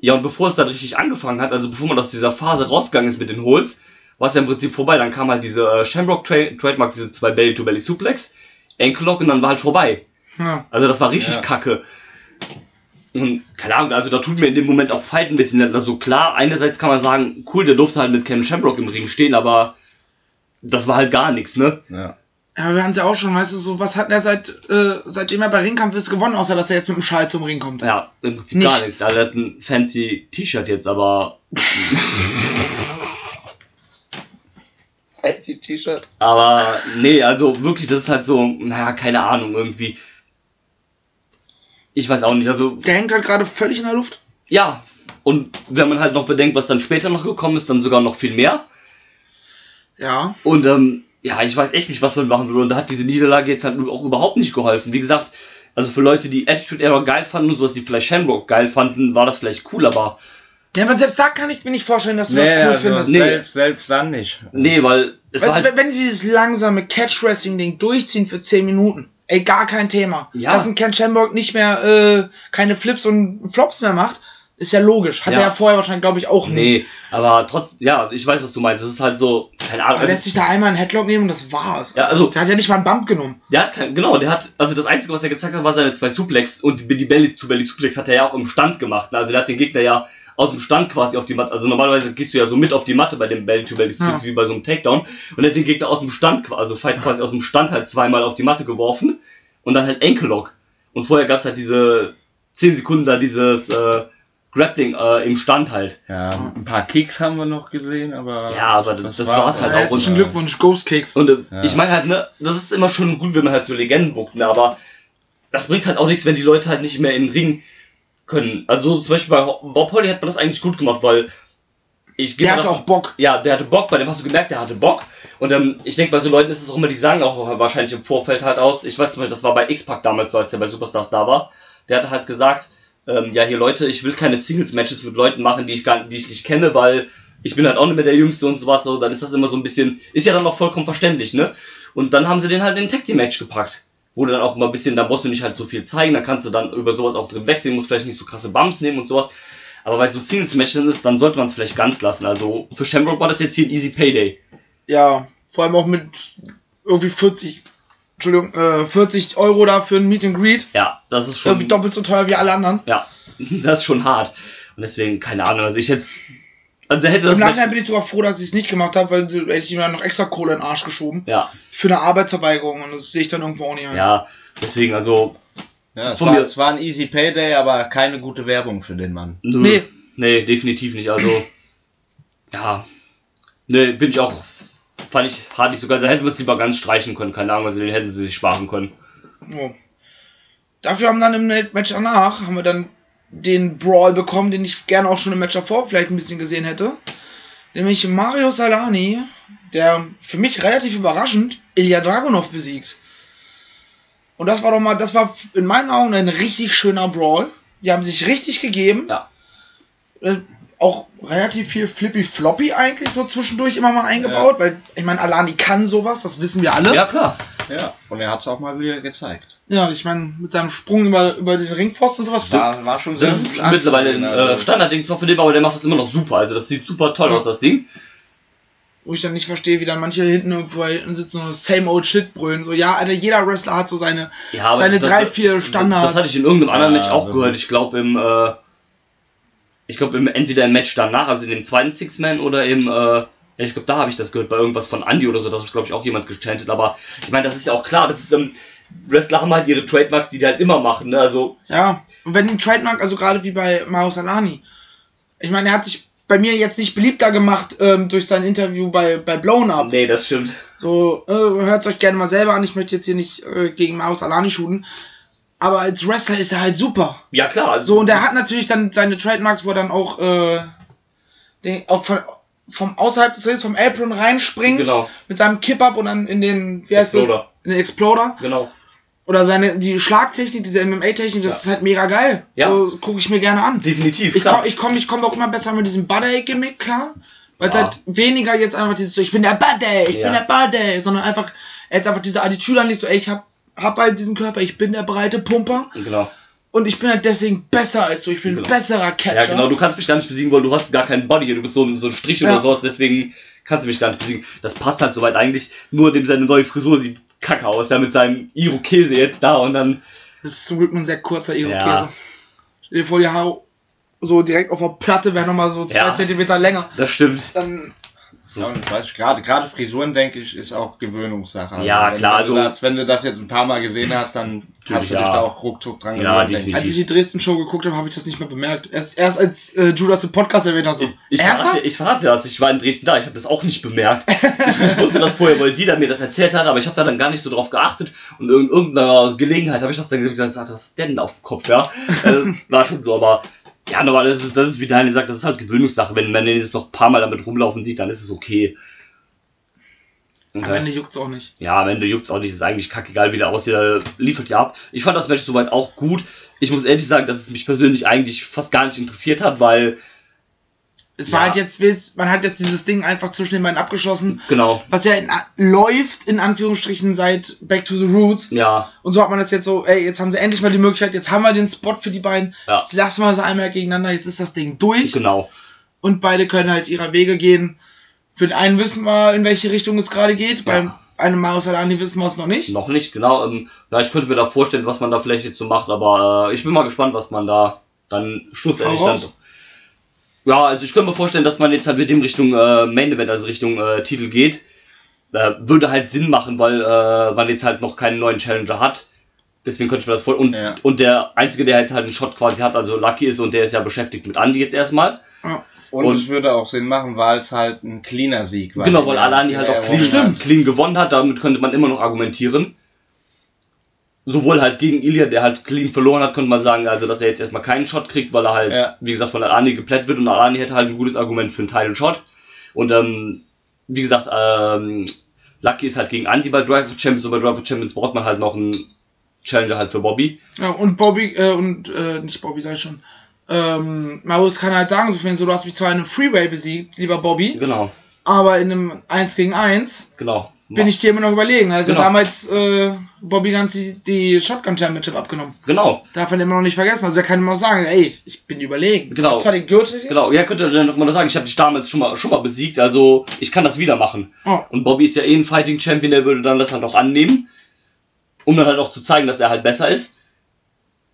Ja, und bevor es dann richtig angefangen hat, also bevor man aus dieser Phase rausgegangen ist mit den Holds, war es ja im Prinzip vorbei. Dann kam halt diese äh, Shamrock Tra Trademarks, diese zwei Belly-to-Belly Suplex, Ankle Lock und dann war halt vorbei. Ja. Also das war richtig Ja. kacke. Und keine Ahnung, also da tut mir in dem Moment auch Fight ein bisschen leid. Also klar, einerseits kann man sagen, cool, der durfte halt mit Ken Shamrock im Ring stehen, aber das war halt gar nichts, ne? Ja. Ja, wir haben es ja auch schon, weißt du, so, was hat er seit, äh, seitdem er bei Ringkampf ist gewonnen, außer dass er jetzt mit dem Schal zum Ring kommt? Ja, im Prinzip gar Nichts. nichts. Also er hat ein fancy T-Shirt jetzt, aber Fancy T-Shirt. Aber nee, also wirklich, das ist halt so, naja, keine Ahnung, irgendwie. Ich weiß auch nicht, also Der hängt halt gerade völlig in der Luft. ja. Und wenn man halt noch bedenkt, was dann später noch gekommen ist, dann sogar noch viel mehr. Ja. Und ähm, ja, ich weiß echt nicht, was man machen will. Und da hat diese Niederlage jetzt halt auch überhaupt nicht geholfen. Wie gesagt, also für Leute, die Attitude Era geil fanden und sowas, die vielleicht Shamrock geil fanden, war das vielleicht cool, aber Ja, aber selbst da kann ich mir nicht vorstellen, dass du Nee, das cool also findest. Nee. Selbst, selbst dann nicht. nee, weil es Weißt war halt, wenn die dieses langsame Catch-Wrestling-Ding durchziehen für 10 Minuten, ey, gar kein Thema. Ja. Dass ein Ken Shamrock nicht mehr, äh, keine Flips und Flops mehr macht, ist ja logisch. Hat Ja. er ja vorher wahrscheinlich, glaube ich, auch nie. nee, aber trotz, ja, ich weiß, was du meinst. Es ist halt so, keine Ahnung. Er lässt sich da einmal einen Headlock nehmen und das war's. Ja, also- Der hat ja nicht mal einen Bump genommen. Der hat kein, genau, der hat, also das Einzige, was er gezeigt hat, war seine zwei Suplex und die Belly to Belly Suplex hat er ja auch im Stand gemacht. Also der hat den Gegner ja aus dem Stand quasi auf die Matte, also normalerweise gehst du ja so mit auf die Matte bei dem Belly to Belly Suplex Ja. wie bei so einem Takedown und er hat den Gegner aus dem Stand, qua- also Fight quasi aus dem Stand halt zweimal auf die Matte geworfen und dann halt Enkellock. Und vorher gab's halt diese 10 Sekunden da dieses äh, Grappling äh, im Stand halt. Ja, ein paar Kicks haben wir noch gesehen, aber. Ja, aber das- das war's halt auch. Herzlichen und- Glückwunsch, Ghost Kicks. Und äh, Ja. ich meine halt, ne, das ist immer schon gut, wenn man halt so Legenden buckt, ne, aber das bringt halt auch nichts, wenn die Leute halt nicht mehr in den Ring können. Also zum Beispiel bei Bob Holly hat man das eigentlich gut gemacht, weil ich gehe Der hatte auch Bock. Ja, der hatte Bock, bei dem hast du gemerkt, der hatte Bock. Und ähm, ich denke, bei so Leuten ist es auch immer, die sagen auch wahrscheinlich im Vorfeld halt aus. Ich weiß zum Beispiel, das war bei X-Pac damals so, als der bei Superstars da war. Der hatte halt gesagt, ähm, ja hier Leute, ich will keine Singles-Matches mit Leuten machen, die ich gar die ich nicht kenne, weil ich bin halt auch nicht mehr der Jüngste und sowas. So, dann ist das immer so ein bisschen, ist ja dann auch vollkommen verständlich, ne? Und dann haben sie den halt in den Tag Team Match gepackt. Du dann auch mal ein bisschen, da brauchst du nicht halt so viel zeigen, da kannst du dann über sowas auch drin wegsehen, musst vielleicht nicht so krasse Bumps nehmen und sowas. Aber bei so Singles-Matches ist, dann sollte man es vielleicht ganz lassen. Also für Shamrock war das jetzt hier ein easy Payday. Ja, vor allem auch mit irgendwie 40, Entschuldigung, äh, 40 Euro da für ein Meet and Greet. Ja, das ist Irgendwie schon. doppelt so teuer wie alle anderen. Ja, das ist schon hart. Und deswegen, keine Ahnung, also ich hätte. Also hätte das. Im Nachhinein bin ich sogar froh, dass ich es nicht gemacht habe, weil du hätte ich ihm dann noch extra Kohle in den Arsch geschoben. ja, Für eine Arbeitsverweigerung und das sehe ich dann irgendwo auch nicht ein. ja, deswegen, also. Ja, es, Von war, mir- es war ein easy Payday, aber keine gute Werbung für den Mann. Nö, Nee. nee. definitiv nicht. Also. Ja. Nee, bin ich auch. Fand ich hart nicht sogar. Da hätten wir es lieber ganz streichen können, keine Ahnung, also den hätten sie sich sparen können. So. Dafür haben dann im Match danach, haben wir dann den Brawl bekommen, den ich gerne auch schon im Match davor vielleicht ein bisschen gesehen hätte. Nämlich Mario Salani, der für mich relativ überraschend Ilya Dragunov besiegt. Und das war doch mal, das war in meinen Augen ein richtig schöner Brawl. Die haben sich richtig gegeben. Ja. Auch relativ viel Flippy Floppy eigentlich so zwischendurch immer mal eingebaut, weil ich meine, Alani kann sowas, das wissen wir alle. Ja, klar. Ja, und er hat es auch mal wieder gezeigt. Ja, ich meine, mit seinem Sprung über, über den Ringpfosten und sowas. War, war schon sehr Das ist mittlerweile ein anzusehen, äh, also. Standardding zwar für den, aber der macht das immer noch super. Also das sieht super toll Ja. aus, das Ding. Wo ich dann nicht verstehe, wie dann manche hinten irgendwo hinten sitzen und same old shit brüllen. So, ja, Alter, jeder Wrestler hat so seine, Ja, seine das- drei, vier Standards. Das hatte ich in irgendeinem anderen Ja, Match auch wirklich. gehört. Ich glaube im, äh, ich glaube im entweder im Match danach, also in dem zweiten Six-Man oder im, äh, ja, ich glaube da habe ich das gehört bei irgendwas von Andy oder so. Das ist glaube ich auch jemand gechantet. Aber ich meine, das ist ja auch klar. Das ist ähm, Wrestler haben halt ihre Trademarks, die die halt immer machen. Ne? Also Ja, und wenn ein Trademark, also gerade wie bei Mao Salani, ich meine, er hat sich bei mir jetzt nicht beliebter gemacht ähm, durch sein Interview bei, bei Blown Up. nee, das stimmt. So, äh, hört euch gerne mal selber an. Ich möchte jetzt hier nicht äh, gegen Mao Salani shooten. Aber als Wrestler ist er halt super. Ja klar. Also, So, und er hat natürlich dann seine Trademarks, wo er dann auch, äh, den, auch von, vom außerhalb des Rings, vom Apron reinspringt. Genau. Mit seinem Kip-Up und dann in den, wie heißt das? Exploder. In den Exploder. genau. Oder seine, die Schlagtechnik, diese MMA-Technik, das Ja. ist halt mega geil. Ja. So gucke ich mir gerne an. Definitiv. Ich klar. komme ich komm, ich komm auch immer besser mit diesem Buddy-Gimmick klar. Weil es Ja. halt weniger jetzt einfach dieses so, ich bin der Buddy, ich Ja. bin der Buddy, sondern einfach, jetzt einfach diese Attitüde an dich so, ey, ich hab, hab halt diesen Körper, ich bin der breite Pumper genau. und ich bin halt deswegen besser als du, ich bin Genau. ein besserer Catcher. Ja, genau, du kannst mich gar nicht besiegen, weil du hast gar keinen Body, du bist so ein, so ein Strich Ja. oder sowas, deswegen kannst du mich gar nicht besiegen. Das passt halt soweit eigentlich, nur dem seine neue Frisur sieht kacke aus, ja, mit seinem Irokese jetzt da und dann, Das ist zum Glück ein sehr kurzer Irokese. Ja. Stell dir vor, die Haare so direkt auf der Platte wären nochmal so zwei Ja. Zentimeter länger. das stimmt. Dann, Ja, und weiß ich, gerade gerade Frisuren, denke ich, ist auch Gewöhnungssache. Ja, wenn, klar, Wenn du, also- das, wenn du das jetzt ein paar Mal gesehen hast, dann hast du ja. dich da auch ruckzuck dran Ja, gewöhnt, ich. als ich die Dresden-Show geguckt habe, habe ich das nicht mehr bemerkt. Erst, erst als äh, Judas im Podcast erwähnt hat, so. Ich Ernsthaft? verrate, ich verrate das, ich war in Dresden da, ich habe das auch nicht bemerkt. Ich, ich wusste das vorher, weil die dann mir das erzählt hat, aber ich habe da dann gar nicht so drauf geachtet und in irgendeiner Gelegenheit habe ich das dann gesehen und gesagt, was ist denn auf dem Kopf, ja? äh, war schon so, aber ja, normal, das ist, das ist wie Daniel sagt, das ist halt Gewöhnungssache. Wenn man den jetzt noch ein paar Mal damit rumlaufen sieht, dann ist es okay. Am Okay. Ende juckt's auch nicht. Ja, am Ende juckt's auch nicht, ist eigentlich kackegal, wie der aussieht, er liefert ja ab. Ich fand das Match soweit auch gut. Ich muss ehrlich sagen, dass es mich persönlich eigentlich fast gar nicht interessiert hat, weil, Es war Ja. halt jetzt, man hat jetzt dieses Ding einfach zwischen den beiden abgeschossen, genau, was ja in, läuft, in Anführungsstrichen, seit Back to the Roots. ja, Und so hat man das jetzt so, ey, jetzt haben sie endlich mal die Möglichkeit, jetzt haben wir den Spot für die beiden, Ja. jetzt lassen wir sie einmal gegeneinander, jetzt ist das Ding durch genau. und beide können halt ihrer Wege gehen. Für den einen wissen wir, in welche Richtung es gerade geht, beim einem Maus Alani wissen wir es noch nicht. Noch nicht, genau. Ähm, ja, ich könnte mir da vorstellen, was man da vielleicht jetzt so macht, aber äh, ich bin mal gespannt, was man da dann schlussendlich dann. Ja, also ich könnte mir vorstellen, dass man jetzt halt mit dem Richtung äh, Main Event, also Richtung äh, Titel geht. Äh, würde halt Sinn machen, weil äh, man jetzt halt noch keinen neuen Challenger hat. Deswegen könnte ich mir das voll. Und, Ja. und der Einzige, der jetzt halt einen Shot quasi hat, also Lucky ist und der ist ja beschäftigt mit Andy jetzt erstmal. Ja. Und, Und- es würde auch Sinn machen, weil es halt ein cleaner Sieg war. genau, weil Der- Alani halt auch clean, hat. clean gewonnen hat, damit könnte man immer noch argumentieren. Sowohl halt gegen Ilya, der halt clean verloren hat, könnte man sagen, also dass er jetzt erstmal keinen Shot kriegt, weil er halt, Ja. wie gesagt, von Alani geplätt wird und Alani hätte halt ein gutes Argument für einen Title Shot. Und ähm, wie gesagt, ähm, Lucky ist halt gegen Andy bei Drive for Champions und bei Drive for Champions braucht man halt noch einen Challenger halt für Bobby. Ja, und Bobby, äh, und, äh, nicht Bobby, ich schon, ähm, Maus kann halt sagen, so viel, so, du hast mich zwar in einem Freeway besiegt, lieber Bobby, Genau, aber in einem 1 gegen 1 genau. Bin ich dir immer noch überlegen. Also Genau. damals äh, Bobby ganz die, Shotgun Championship abgenommen. Genau, Darf man immer noch nicht vergessen. Also er kann immer sagen, ey, ich bin überlegen. Genau. Du hast zwar den Gürtel hier, genau. Ja, könnte dann noch mal sagen, ich habe dich damals schon mal, schon mal besiegt, also ich kann das wieder machen. Oh, Und Bobby ist ja eh ein Fighting Champion, der würde dann das halt auch annehmen, um dann halt auch zu zeigen, dass er halt besser ist.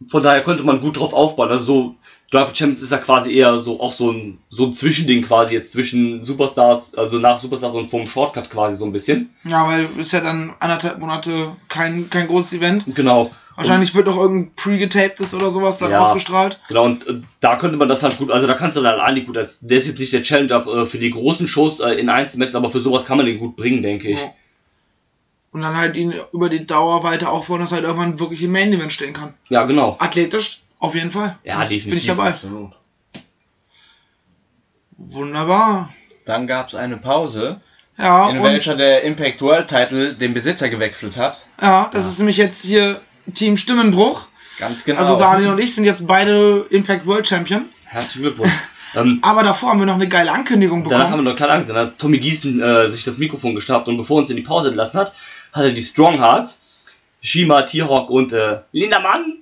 Von daher könnte man gut drauf aufbauen. Also so, Drive for Champions ist ja quasi eher so auch so ein, so ein Zwischending quasi jetzt zwischen Superstars, also nach Superstars und vom Shortcut quasi so ein bisschen. ja, weil ist ja dann anderthalb Monate kein, kein großes Event. Genau. Wahrscheinlich wird noch irgendein pre-getaptes oder sowas dann Ja. ausgestrahlt. Genau, und äh, da könnte man das halt gut, also da kannst du dann eigentlich gut, als, der ist jetzt nicht der Challenger äh, für die großen Shows äh, in Einzelmatches, aber für sowas kann man den gut bringen, denke ich. Ja. Und dann halt ihn über die Dauer weiter aufbauen, dass er halt irgendwann wirklich im Main Event stehen kann. Ja, genau. Athletisch, auf jeden Fall. Ja, Das Bin definitiv. ich dabei. Absolut. Wunderbar. Dann gab es eine Pause, Ja, in welcher der Impact World Title den Besitzer gewechselt hat. ja, das ist nämlich jetzt hier Team Stimmenbruch. Ganz genau. Also Daniel und ich sind jetzt beide Impact World Champion. Herzlichen Glückwunsch. ähm, Aber davor haben wir noch eine geile Ankündigung Danach haben bekommen. wir noch keine Angst. Dann hat Tommy Gießen äh, sich das Mikrofon geschnappt und bevor er uns in die Pause entlassen hat, hat er die Strong Hearts, Shima, T-Hawk und äh, Lindermann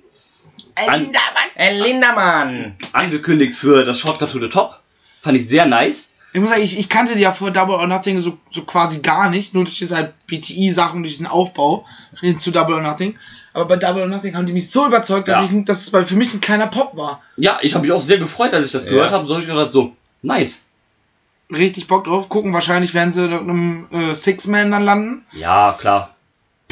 an, Ein Lindermann. angekündigt für das Shortcut to the Top. Fand ich sehr nice. Ich muss sagen, ich, ich kannte die ja vor Double or Nothing so, so quasi gar nicht, nur durch diese halt BTI-Sachen, durch diesen Aufbau hin zu Double or Nothing. Aber bei Double or Nothing haben die mich so überzeugt, dass, Ja. ich, dass es bei, für mich ein kleiner Pop war. Ja, ich habe mich auch sehr gefreut, als ich das Ja. gehört habe. So habe ich gedacht, so, nice. Richtig Bock drauf. Gucken, wahrscheinlich werden sie in einem äh, Six-Man dann landen. Ja, klar.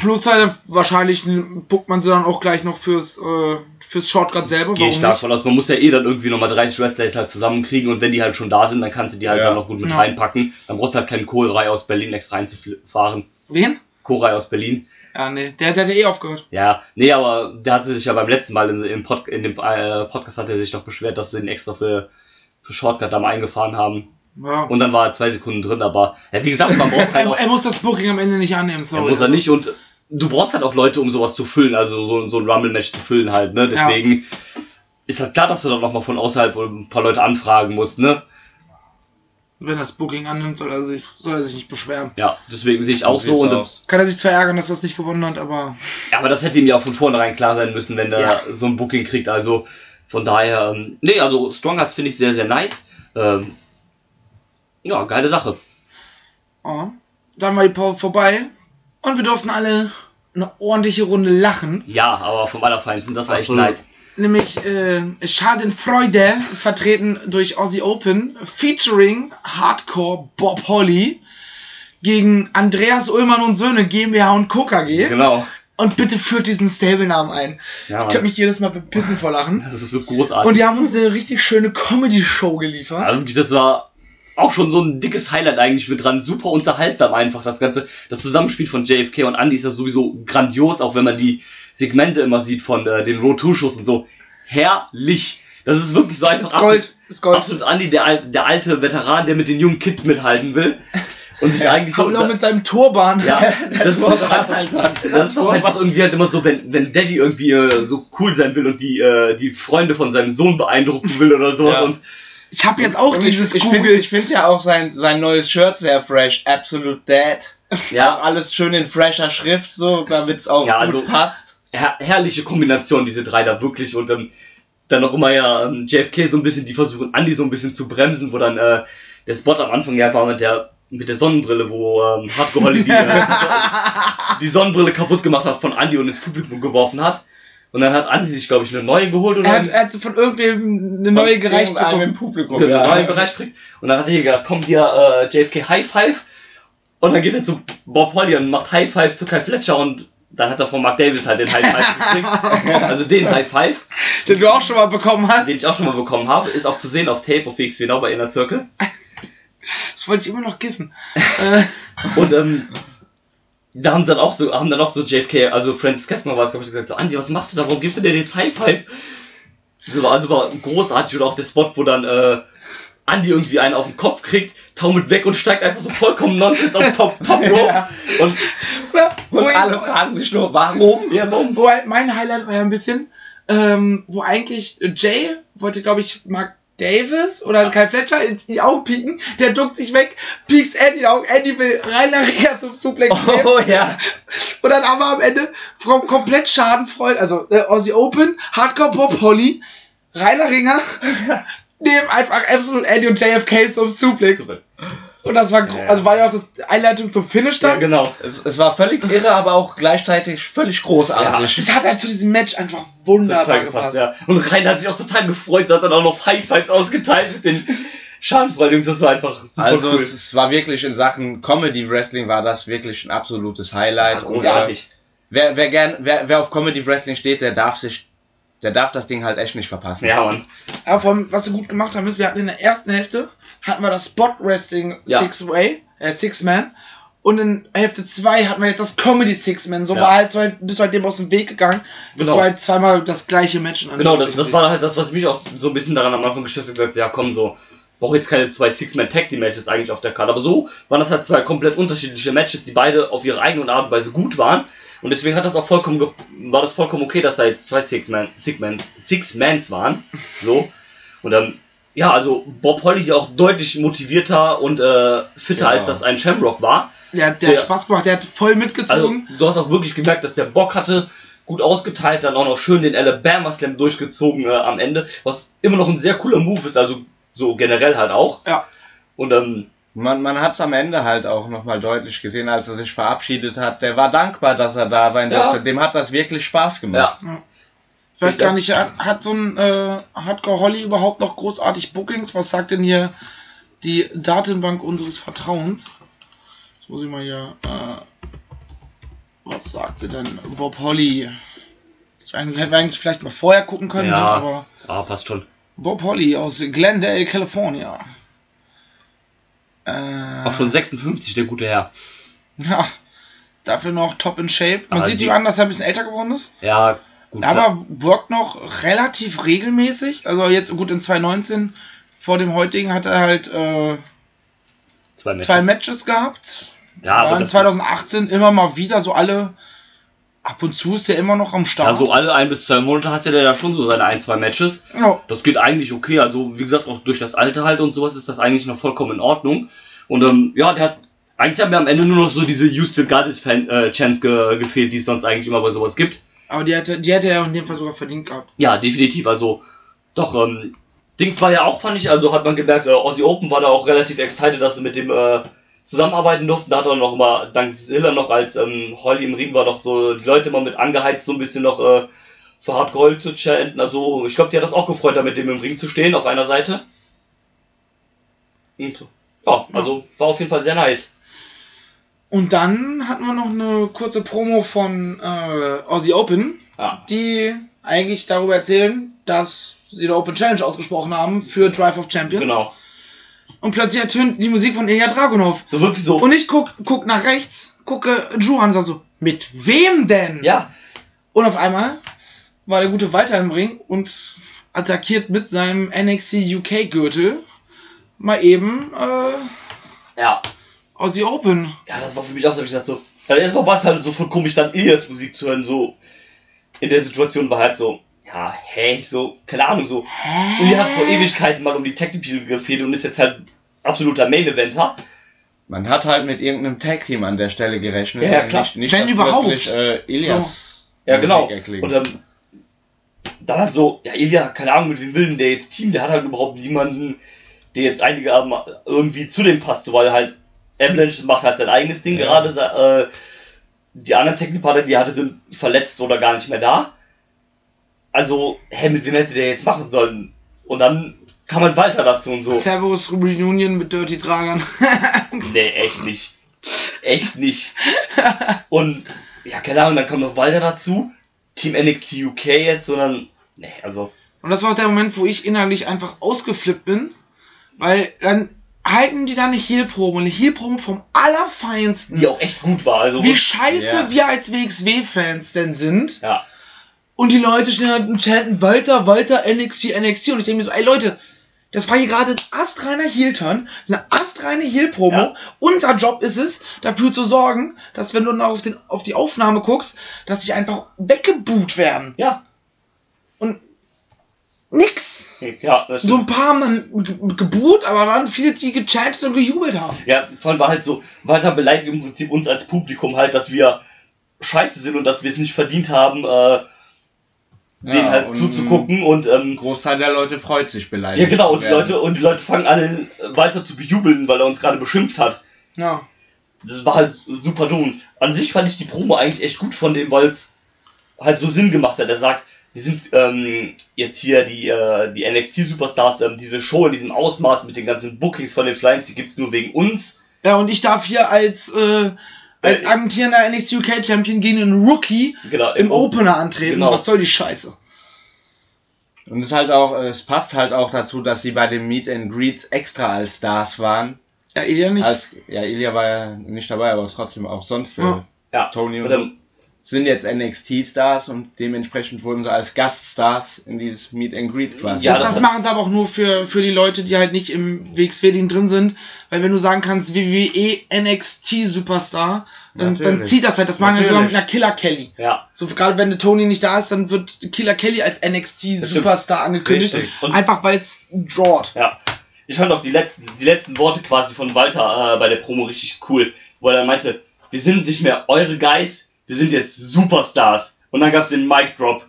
Plus halt, wahrscheinlich buckt man sie dann auch gleich noch fürs, äh, fürs Shortcut selber. Gehe ich stark nicht? von aus. Man muss ja eh dann irgendwie nochmal 30 Wrestler jetzt halt zusammenkriegen und wenn die halt schon da sind, dann kannst du die halt Ja. dann noch gut mit Ja. reinpacken. Dann brauchst du halt keinen Kohlrei aus Berlin extra reinzufahren. Wen? Kohlrei aus Berlin. Ja, nee, der, der hat ja eh aufgehört. Ja, nee, aber der hatte sich ja beim letzten Mal in, im Pod, in dem äh, Podcast hat er sich doch beschwert, dass sie ihn extra für, für Shortcut am eingefahren haben. Ja. Und dann war er zwei Sekunden drin, aber ja, wie gesagt, man braucht halt er, auch, er muss das Booking am Ende nicht annehmen, er sorry. muss er nicht und du brauchst halt auch Leute, um sowas zu füllen, also so, so ein Rumble-Match zu füllen halt, ne? Deswegen ist halt klar, dass du dann noch mal von außerhalb ein paar Leute anfragen musst, ne? Wenn er das Booking annimmt, soll er sich, soll er sich nicht beschweren. Ja, deswegen sehe ich auch so. Und, aus. Kann er sich zwar ärgern, dass er es nicht gewonnen hat, aber ja, aber das hätte ihm ja auch von vornherein klar sein müssen, wenn er Ja. so ein Booking kriegt. Also von daher, ähm, nee, also Strong Hearts finde ich sehr, sehr nice. Ähm, ja, geile Sache. oh, dann war die Pause vorbei und wir durften alle eine ordentliche Runde lachen. Ja, aber vom Allerfeinsten, das war echt Absolut. nice. Nämlich äh, Schadenfreude, vertreten durch Aussie Open, featuring Hardcore Bob Holly gegen Andreas Ullmann und Söhne GmbH und Coca G. Genau. Und bitte führt diesen Stable-Namen ein. Ja, Ich könnte mich jedes Mal bepissen vor Lachen. Das ist so großartig. Und die haben uns eine richtig schöne Comedy-Show geliefert. Ja, wirklich, das war auch schon so ein dickes Highlight eigentlich mit dran. Super unterhaltsam einfach das Ganze. Das Zusammenspiel von JFK und Andy ist ja sowieso grandios, auch wenn man die Segmente immer sieht von äh, den Road 2 Shows und so. Herrlich. Das ist wirklich so einfach ist Gold. Ist Gold. Absolut Andy, der, der alte Veteran, der mit den jungen Kids mithalten will. und sich eigentlich so. Noch mit seinem Turban. Ja, das ist, Turban, doch einfach, Alter. das ist doch einfach irgendwie halt immer so, wenn, wenn Daddy irgendwie äh, so cool sein will und die, äh, die Freunde von seinem Sohn beeindrucken will oder so. Ja. Und Ich habe jetzt auch Und dieses ich, ich finde Google. ich find ja auch sein, sein neues Shirt sehr fresh. Absolute Dad. Auch ja, alles schön in fresher Schrift, so, damit es auch Ja, gut also- passt. her herrliche Kombination, diese drei da wirklich. Und ähm, dann noch immer ja ähm, JFK so ein bisschen, die versuchen Andy so ein bisschen zu bremsen, wo dann äh, der Spot am Anfang ja war mit der mit der Sonnenbrille, wo ähm, Hardcore Holly die, äh, die Sonnenbrille kaputt gemacht hat von Andy und ins Publikum geworfen hat. Und dann hat Andy sich, glaube ich, eine neue geholt oder er, hat, er hat von irgendwem eine neue gereicht Irgendeinem im bekommen. Publikum. einen Ja. neuen Bereich kriegt. Und dann hat er hier gedacht, komm hier, äh, JFK High Five. Und dann geht er zu Bob Holly und macht High Five zu Kai Fletcher und dann hat er von Mark Davis halt den High Five gekriegt. Also den High Five. Den du auch schon mal bekommen hast. den ich auch schon mal bekommen habe, ist auch zu sehen auf Tape auf WXW Now bei Inner Circle. Das wollte ich immer noch giffen. äh, Und ähm, da haben dann auch so, haben dann auch so JFK, also Francis Kessler war es, glaube ich, gesagt, so, Andy, was machst du da, warum gibst du dir den High Five? So, war- also war großartig und auch der Spot, wo dann äh, Andy irgendwie einen auf den Kopf kriegt, taumelt weg und steigt einfach so vollkommen nonsense aufs Top, Top Rope. Ja. Und oder? Und alle fragen sich nur, warum? ja, warum? Wo mein Highlight war ja ein bisschen, ähm, wo eigentlich Jay wollte, glaube ich, Mark Davis oder Kai Fletcher ins die Augen pieken, der duckt sich weg, piekst Andy in die Augen, Andy will rein nachher zum Suplex nehmen Oh ja. und dann aber am Ende kom komplett schadenfreude, also äh, Aussie Open, Hardcore Bob Holly, Rainer Ringer, nehmen einfach Absolute Andy und JFK zum Suplex und das war, Ja. also war ja auch das Einleitung zum Finish Ja, dann. genau. Es, es war völlig irre, aber auch gleichzeitig völlig großartig. Es hat halt zu diesem Match einfach wunderbar Total gepasst. gepasst, ja. Und Rainer hat sich auch total gefreut, hat dann auch noch High Fives ausgeteilt mit den Schadenfreude. Das war einfach super Also cool. es, es war wirklich in Sachen Comedy Wrestling war das wirklich ein absolutes Highlight. Ja, Und, äh, großartig. wer, wer gern, wer, wer auf Comedy Wrestling steht, der darf sich, der darf das Ding halt echt nicht verpassen. Ja, Mann. Aber vor allem, was sie gut gemacht haben, ist, wir hatten in der ersten Hälfte hatten wir das Spot Wrestling Ja. Six Way, äh, Six Man. Und in Hälfte 2 hatten wir jetzt das Comedy Six Man. So Ja. war halt, halt, bist du halt dem aus dem Weg gegangen. Das Genau. war halt zweimal das gleiche Match. Genau, das, das war halt das, was mich auch so ein bisschen daran am Anfang gestört hat. Ja, komm, so, brauche jetzt keine zwei Six-Man-Tag-Team-Matches eigentlich auf der Karte. Aber so waren das halt zwei komplett unterschiedliche Matches, die beide auf ihre eigene Art und Weise gut waren. Und deswegen hat das auch vollkommen, war das vollkommen okay, dass da jetzt zwei Six-Man, Six-Mans, Six-Mans waren. So. Und dann, ja, also Bob Holly hier auch deutlich motivierter und äh, fitter, Genau. als das ein Shamrock war. Der, der, der- hat Spaß gemacht, der hat voll Also, mitgezogen. du hast auch wirklich gemerkt, dass der Bock hatte, gut ausgeteilt, dann auch noch schön den Alabama Slam durchgezogen äh, am Ende, was immer noch ein sehr cooler Move ist, also so generell halt auch. Ja. Und ähm, Man, man hat es am Ende halt auch nochmal deutlich gesehen, als er sich verabschiedet hat. Der war dankbar, dass er da sein Ja. durfte. Dem hat das wirklich Spaß gemacht. ja, ich weiß gar nicht, hat, hat so ein äh, Hardcore Holly überhaupt noch großartig Bookings? Was sagt denn hier die Datenbank unseres Vertrauens? Jetzt muss ich mal hier. Äh, was sagt sie denn? Bob Holly. Ich eigentlich, hätten wir eigentlich vielleicht mal vorher gucken können, Ja. ne? aber ah, passt schon. Bob Holly aus Glendale, California. Äh, Auch schon 56, der gute Herr. Ja, dafür noch top in Shape. Man Ah, sieht ihm an, dass er ein bisschen älter geworden ist. Ja, gut. Aber workt noch relativ regelmäßig. Also jetzt gut in 2019 vor dem heutigen hat er halt äh, zwei Matches. zwei Matches gehabt. ja, aber das, 2018 immer mal wieder so alle. Ab und zu ist der immer noch am Start. also alle ein bis zwei Monate hatte der da schon so seine ein, zwei Matches. ja, Das geht eigentlich okay. Also, wie gesagt, auch durch das Alter halt und sowas ist das eigentlich noch vollkommen in Ordnung. Und ähm, ja, der hat. Eigentlich haben wir am Ende nur noch so diese Houston Goddess Fan, äh, Chance ge gefehlt, die es sonst eigentlich immer bei sowas gibt. Aber die hätte, die hätte er in dem Fall sogar verdient gehabt. Ja, definitiv. Also, doch, ähm, Dings war ja auch, fand ich, also hat man gemerkt, äh, Aussie Open war da auch relativ excited, dass sie mit dem äh, zusammenarbeiten durften. Da hat er noch mal, dank Hiller noch als ähm, Holly im Ring war, noch so die Leute mal mit angeheizt, so ein bisschen noch äh, für Hardcore zu chanten. Also, ich glaube, die hat das auch gefreut, da mit dem im Ring zu stehen, auf einer Seite. Und, ja, also war auf jeden Fall sehr nice. Und dann hatten wir noch eine kurze Promo von äh, Aussie Open, Ja, die eigentlich darüber erzählen, dass sie eine Open Challenge ausgesprochen haben für Drive of Champions. genau. Und plötzlich ertönt die Musik von Ilya Dragunov. So wirklich so. Und ich guck, guck nach rechts, gucke Drew an und sag so, mit wem denn? ja, Und auf einmal war der gute Walter im Ring und attackiert mit seinem NXT UK Gürtel mal eben äh, ja. Aus The Open. Ja, das war für mich auch so, ich gedacht so. Also erstmal war es halt so voll komisch, dann Ilias Musik zu hören, so. In der Situation war halt so, ja, hä, so, keine Ahnung, so. Ilya hat vor Ewigkeiten mal um die Tag Team gefehlt und ist jetzt halt absoluter Main Eventer. Man hat halt mit irgendeinem Tag-Team an der Stelle gerechnet. Ja, ja, und klar. Nicht, nicht Wenn überhaupt. Äh, Ilias Ja, Musik genau. erklingt. Und dann, dann halt so, ja, Ilya, keine Ahnung, mit wem will denn der jetzt Team? Der hat halt überhaupt niemanden, der jetzt einige haben, irgendwie zu dem passt, so, weil halt Avalanche macht halt sein eigenes Ding Ja. gerade. Äh, die anderen Technikpartner, die er hatte, sind verletzt oder gar nicht mehr da. Also, hä, mit wem hätte der jetzt machen sollen? Und dann kam halt Walter dazu und so. Servus Reunion mit Dirty Tragern. Nee, echt nicht. Echt nicht. Und, ja, keine Ahnung, dann kam noch Walter dazu. Team NXT UK jetzt, sondern, nee, also, Und das war auch der Moment, wo ich innerlich einfach ausgeflippt bin, weil dann halten die da eine Heal-Probe, eine Heal-Probe vom Allerfeinsten. die auch echt gut war. Also, Wie scheiße Ja. wir als WXW-Fans denn sind. ja. Und die Leute stehen halt und chanten Walter, Walter, NXT, NXT. Und ich denke mir so, ey Leute, das war hier gerade ein astreiner Heel-Turn, eine astreine Heel-Promo. Ja. Unser Job ist es, dafür zu sorgen, dass wenn du noch auf, den, auf die Aufnahme guckst, dass die einfach weggebuht werden. Ja, Und nix. ja, das So stimmt. ein paar haben dann ge- geboot, aber waren viele, die gechantet und gejubelt haben. Ja, vor allem war halt so, Walter beleidigt im Prinzip uns als Publikum halt, dass wir scheiße sind und dass wir es nicht verdient haben, äh, Ja, denen halt und zuzugucken und, Ein ähm, Großteil der Leute freut sich beleidigt. ja genau, und die. Leute, und die Leute fangen alle äh, Walter zu bejubeln, weil er uns gerade beschimpft hat. Ja. Das war halt super dumm. An sich fand ich die Promo eigentlich echt gut von dem, weil es halt so Sinn gemacht hat. Er sagt, wir sind ähm, jetzt hier die, äh, die NXT-Superstars, ähm, diese Show in diesem Ausmaß mit den ganzen Bookings von den Flyers, die gibt's nur wegen uns. Ja, und ich darf hier als, äh, als Äh, amtierender NXT UK Champion gegen einen Rookie Genau, im Opener antreten. Genau. Was soll die Scheiße? Und es ist halt auch, es passt halt auch dazu, dass sie bei dem Meet and Greets extra als Stars waren. Ja, Ilya nicht. Als, ja, Ilya war ja nicht dabei, aber trotzdem auch sonst. äh, Ja. Ja. Tony und Und so. dann, sind jetzt NXT-Stars und dementsprechend wurden sie als Gaststars in dieses Meet and Greet quasi. Ja, das, das- das machen sie aber auch nur für, für die Leute, die halt nicht im WXW-Ding drin sind. Weil wenn du sagen kannst, WWE NXT Superstar, dann, dann zieht das halt. Das machen wir sogar mit einer Killer Kelly. ja. So gerade wenn der Tony nicht da ist, dann wird Killer Kelly als NXT. Superstar angekündigt. Und- Einfach weil es drawt. Ja. Ich fand auch die letzten, die letzten Worte quasi von Walter äh, bei der Promo richtig cool, wo er dann meinte, wir sind nicht mehr eure Guys, wir sind jetzt Superstars. Und dann gab's den Mic Drop.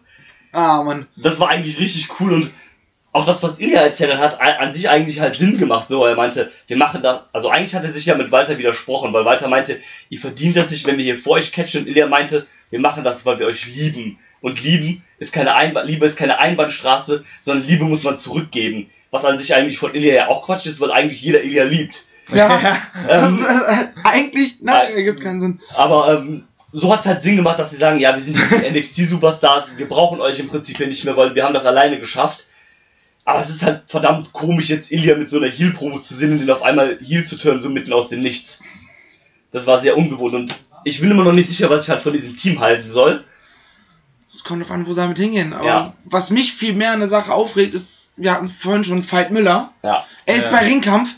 Ah, Mann. Das war eigentlich richtig cool und auch das, was Ilya erzählt hat, hat an sich eigentlich halt Sinn gemacht. So, er meinte, wir machen das, also eigentlich hat er sich ja mit Walter widersprochen, weil Walter meinte, ihr verdient das nicht, wenn wir hier vor euch catchen und Ilya meinte, wir machen das, weil wir euch lieben. Und lieben ist keine Einba Liebe ist keine Einbahnstraße, sondern Liebe muss man zurückgeben. Was an sich eigentlich von Ilya ja auch Quatsch ist, weil eigentlich jeder Ilya liebt. Ja. Ähm, Eigentlich, nein, ergibt keinen Sinn. aber ähm, so hat es halt Sinn gemacht, dass sie sagen, ja, wir sind jetzt die NXT-Superstars, wir brauchen euch im Prinzip hier nicht mehr, weil wir haben das alleine geschafft. Aber es ist halt verdammt komisch, jetzt Ilya mit so einer Heal-Probe zu sehen und den auf einmal Heal zu turnen, so mitten aus dem Nichts. Das war sehr ungewohnt und ich bin immer noch nicht sicher, was ich halt von diesem Team halten soll. Es kommt auf an, wo sie damit hingehen. Aber Ja. was mich viel mehr an der Sache aufregt, ist, wir hatten vorhin schon Veit Müller. Ja. Er ist Ja. bei Ringkampf,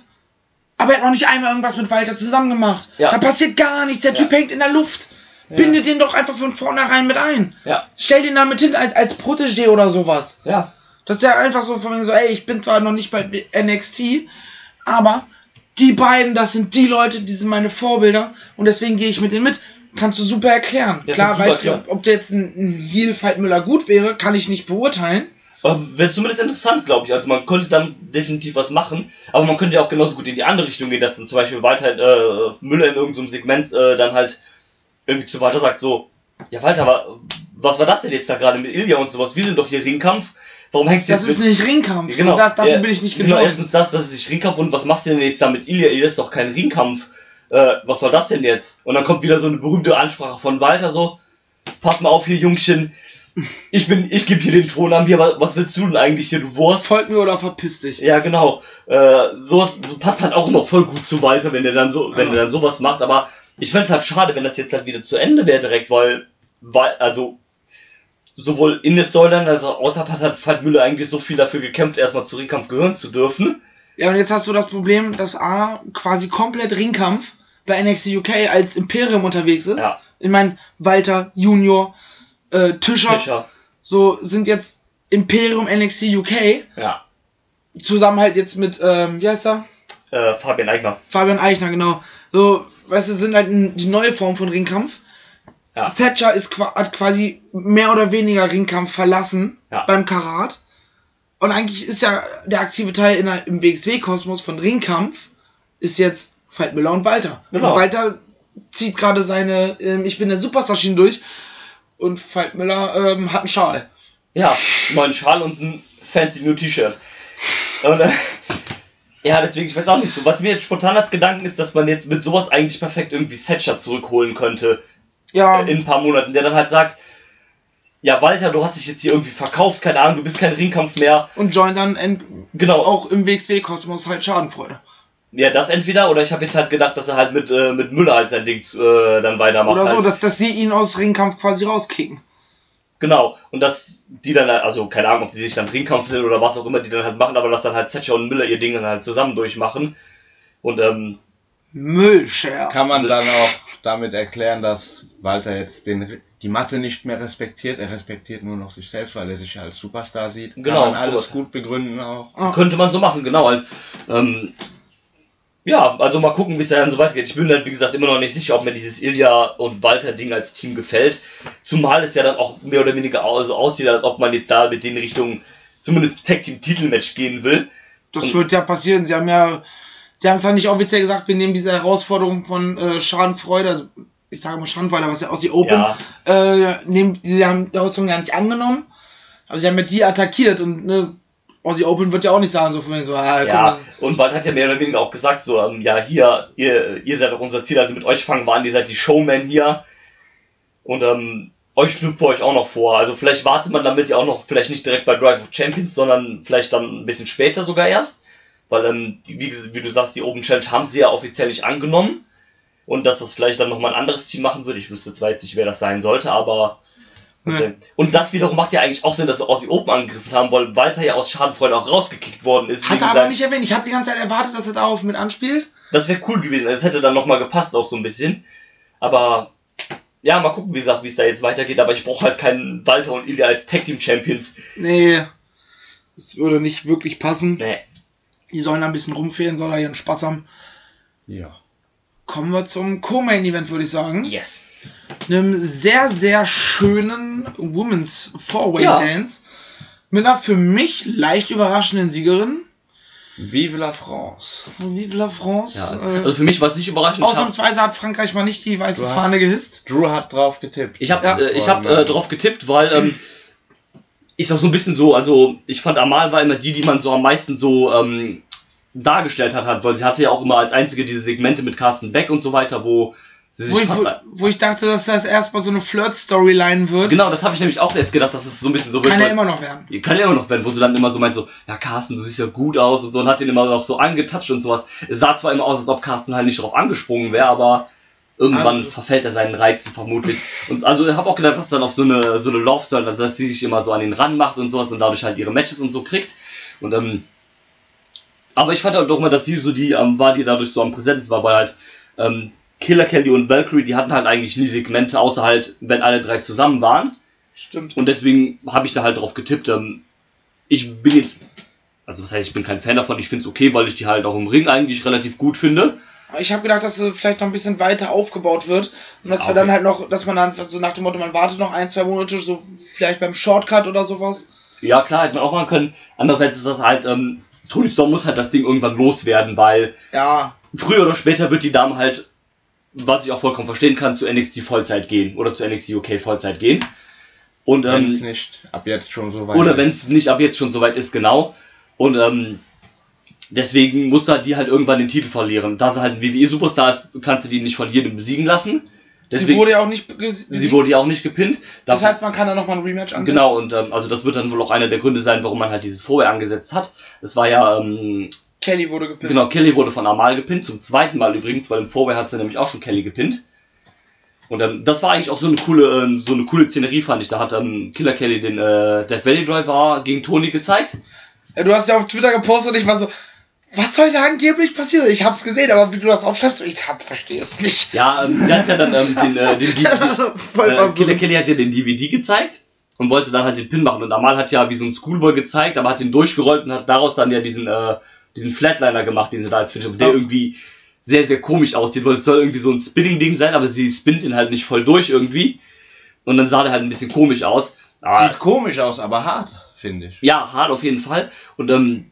aber er hat noch nicht einmal irgendwas mit Walter zusammen gemacht. Ja. Da passiert gar nichts. Der Ja. Typ hängt in der Luft. Binde den doch einfach von vornherein mit ein. Ja. Stell den damit hin als, als Protégé oder sowas. Ja. Das ist ja einfach so von wegen so, ey, ich bin zwar noch nicht bei NXT, aber die beiden, das sind die Leute, die sind meine Vorbilder und deswegen gehe ich mit denen mit. Kannst du super erklären. Ja, Klar, du weiß ich, super ob, ob der jetzt ein, ein Heel Fight Müller gut wäre, kann ich nicht beurteilen. Ähm, Wäre zumindest interessant, glaube ich. Also man könnte dann definitiv was machen, aber man könnte ja auch genauso gut in die andere Richtung gehen, dass dann zum Beispiel Walter äh, Müller in irgendeinem Segment äh, dann halt irgendwie zu Walter sagt so, ja Walter, wa- was war das denn jetzt da gerade mit Ilja und sowas? Wir sind doch hier Ringkampf. Warum hängst du Das jetzt ist mit... nicht Ringkampf. Genau, da, dafür ja, bin ich nicht Genau, erstens das, das ist nicht Ringkampf und was machst du denn jetzt da mit Ilja? Ilja ist doch kein Ringkampf. Äh, was soll das denn jetzt? Und dann kommt wieder so eine berühmte Ansprache von Walter so, pass mal auf hier, Jungchen, ich bin, ich gebe hier den Ton an wa- was willst du denn eigentlich hier, du Wurst? Folgt mir oder verpiss dich. Ja, genau. Äh, sowas passt halt auch immer voll gut zu Walter, wenn der dann so, wenn Ja. der dann sowas macht. Aber ich fände halt schade, wenn das jetzt halt wieder zu Ende wäre direkt, weil, weil, also sowohl in der Storyline als auch außerhalb hat halt Veit Müller eigentlich so viel dafür gekämpft, erstmal zu Ringkampf gehören zu dürfen. Ja, und jetzt hast du das Problem, dass A quasi komplett Ringkampf bei NXT UK als Imperium unterwegs ist. Ja. Ich meine, Walter, Junior, äh, Tischer, Fischer. so sind jetzt Imperium NXT UK. Ja. Zusammen halt jetzt mit, ähm, wie heißt er? Äh, Fabian Eigner. Fabian Eichner, genau. So, weißt du, sind halt die neue Form von Ringkampf. Ja. Thatcher ist, hat quasi mehr oder weniger Ringkampf verlassen Ja. beim Karat. Und eigentlich ist ja der aktive Teil in der, im WXW-Kosmos von Ringkampf ist jetzt Veit Müller und Walter. Genau. Und Walter zieht gerade seine ähm, Ich bin der Superstar-Schiene durch und Veit Müller ähm, hat einen Schal. Ja, neuen Schal und ein fancy New T-Shirt. Und, äh, ja, deswegen, ich weiß auch nicht so. Was mir jetzt spontan als Gedanken ist, dass man jetzt mit sowas eigentlich perfekt irgendwie Setcher zurückholen könnte Ja, äh, in ein paar Monaten, der dann halt sagt, ja, Walter, du hast dich jetzt hier irgendwie verkauft, keine Ahnung, du bist kein Ringkampf mehr. und joint dann Genau, auch im WXW-Kosmos halt Schadenfreude. ja, das entweder, oder ich habe jetzt halt gedacht, dass er halt mit, äh, mit Müller halt sein Ding äh, dann weitermacht. Oder so, halt. dass, dass sie ihn aus Ringkampf quasi rauskicken. Genau, und dass die dann, also keine Ahnung, ob die sich dann Ringkampf nennen oder was auch immer die dann halt machen, aber dass dann halt Thatcher und Miller ihr Ding dann halt zusammen durchmachen. Und ähm, Müllshare. Kann man dann auch damit erklären, dass Walter jetzt den, die Matte nicht mehr respektiert. Er respektiert nur noch sich selbst, weil er sich als Superstar sieht. Genau, Kann man alles sowas. gut begründen auch. Könnte man so machen, genau. Halt, ähm, ja, also mal gucken, wie es dann so weitergeht. Ich bin halt, wie gesagt, immer noch nicht sicher, ob mir dieses Ilja und Walter-Ding als Team gefällt. Zumal es ja dann auch mehr oder weniger so aussieht, als ob man jetzt da mit den Richtung zumindest Tag-Team-Titelmatch gehen will. Das Und- wird ja passieren. Sie haben ja, sie haben zwar nicht offiziell gesagt, wir nehmen diese Herausforderung von äh, Schadenfreude, also ich sage mal Schadenfreude, was ja aus die Open, Ja. äh, nehmen, sie haben die Herausforderung ja nicht angenommen, aber sie haben mit die attackiert und ne, Aussie Open wird ja auch nicht sagen, so von mir so, ah, Ja, und Wald hat ja mehr oder weniger auch gesagt, so, ähm, ja, hier, ihr, ihr seid doch unser Ziel, also mit euch fangen wir an, ihr seid die Showman hier. Und ähm, euch schlüpfen wir euch auch noch vor. Also vielleicht wartet man damit ja auch noch, vielleicht nicht direkt bei Drive of Champions, sondern vielleicht dann ein bisschen später sogar erst. Weil, ähm, die, wie, wie du sagst, die Open Challenge haben sie ja offiziell nicht angenommen. Und dass das vielleicht dann nochmal ein anderes Team machen würde. Ich wüsste zwar jetzt nicht, wer das sein sollte, aber. Nee. Und das wiederum macht ja eigentlich auch Sinn, dass sie Aussie Open angegriffen haben, weil Walter ja aus Schadenfreude auch rausgekickt worden ist. Hat er aber nicht erwähnt. Ich habe die ganze Zeit erwartet, dass er darauf mit anspielt. Das wäre cool gewesen. Das hätte dann nochmal gepasst, auch so ein bisschen. Aber ja, mal gucken, wie gesagt, wie es da jetzt weitergeht. Aber ich brauche halt keinen Walter und Ilya als Tag Team Champions. Nee, das würde nicht wirklich passen. Nee. Die sollen da ein bisschen rumfehlen, sollen da ihren Spaß haben. Ja. Kommen wir zum Co-Main-Event, würde ich sagen. Yes. einem sehr, sehr schönen Women's Four-Way Ja. Dance. Mit einer für mich leicht überraschenden Siegerin. Vive la France. Vive la France. Ja, also, äh, also für mich war es nicht überraschend. Ausnahmsweise hat Frankreich mal nicht die weiße Du hast- Fahne gehisst. Drew hat drauf getippt. Ich habe Ja. äh, ich hab, äh, drauf getippt, weil ähm, ich auch so ein bisschen so, also ich fand Amal war immer die, die man so am meisten so ähm, dargestellt hat, hat, weil sie hatte ja auch immer als einzige diese Segmente mit Carsten Beck und so weiter, wo sie sich Wo ich, fast wo, wo ich dachte, dass das erstmal so eine Flirt-Storyline wird. Genau, das habe ich nämlich auch erst gedacht, dass es so ein bisschen so wird. Kann ja immer noch werden. Kann ja immer noch werden, wo sie dann immer so meint, so, ja, Carsten, du siehst ja gut aus und so, und hat den immer noch so angetatscht und sowas. Es sah zwar immer aus, als ob Carsten halt nicht drauf angesprungen wäre, aber irgendwann Also- verfällt er seinen Reizen vermutlich. Und also, ich habe auch gedacht, dass dann auf so eine, so eine Love Story, also dass sie sich immer so an den Rand macht und sowas und dadurch halt ihre Matches und so kriegt. Und, ähm, aber ich fand halt auch immer, dass sie so die, ähm, war, die dadurch so am präsent war, weil halt, ähm, Killer Kelly und Valkyrie, die hatten halt eigentlich nie Segmente, außer halt, wenn alle drei zusammen waren. Stimmt. Und deswegen habe ich da halt drauf getippt. Ähm, ich bin jetzt, also was heißt, ich bin kein Fan davon, ich finde es okay, weil ich die halt auch im Ring eigentlich relativ gut finde. Ich habe gedacht, dass sie vielleicht noch ein bisschen weiter aufgebaut wird. Und dass Ah, wir okay. dann halt noch, dass man dann so nach dem Motto, man wartet noch ein, zwei Monate, so vielleicht beim Shortcut oder sowas. Ja, klar, hätte man auch machen können. Andererseits ist das halt, ähm, Tony Storm muss halt das Ding irgendwann loswerden, weil Ja, früher oder später wird die Dame halt, was ich auch vollkommen verstehen kann, zu NXT Vollzeit gehen oder zu NXT UK Vollzeit gehen. Und Wenn es ähm, nicht ab jetzt schon so weit Oder wenn es nicht ab jetzt schon soweit ist, genau. Und ähm, deswegen musst du halt die halt irgendwann den Titel verlieren. Da sie halt ein WWE-Superstar ist, kannst du die nicht von jedem besiegen lassen. Sie Deswegen, wurde ja auch nicht sie wurde ja auch nicht gepinnt. Das Dafür- heißt, man kann da nochmal ein Rematch ansetzen. Genau, und ähm, also das wird dann wohl auch einer der Gründe sein, warum man halt dieses Vorher angesetzt hat. Es war ja, ähm, Kelly wurde gepinnt. genau, Kelly wurde von Amal gepinnt, zum zweiten Mal übrigens, weil im Vorher hat sie nämlich auch schon Kelly gepinnt. Und ähm, das war eigentlich auch so eine coole, ähm, so eine coole Szenerie, fand ich. Da hat ähm, Killer Kelly den äh, Death Valley Driver gegen Tony gezeigt. Ja, du hast ja auf Twitter gepostet und ich war so, Was soll da angeblich passieren? Ich hab's gesehen, aber wie du das aufschreibst, ich hab, verstehe es nicht. Ja, ähm, sie hat ja dann ähm, den, äh, den DVD, Also, voll äh. Killer Kelly hat ja den DVD gezeigt und wollte dann halt den Pin machen. Und Amal hat ja wie so ein Schoolboy gezeigt, aber hat den durchgerollt und hat daraus dann ja diesen, äh, diesen Flatliner gemacht, den sie da als Finisher, der Ja. irgendwie sehr, sehr komisch aussieht, weil es soll irgendwie so ein Spinning-Ding sein, aber sie spinnt ihn halt nicht voll durch irgendwie. Und dann sah der halt ein bisschen komisch aus. Aber, Sieht komisch aus, aber hart, finde ich. ja, hart auf jeden Fall. Und ähm,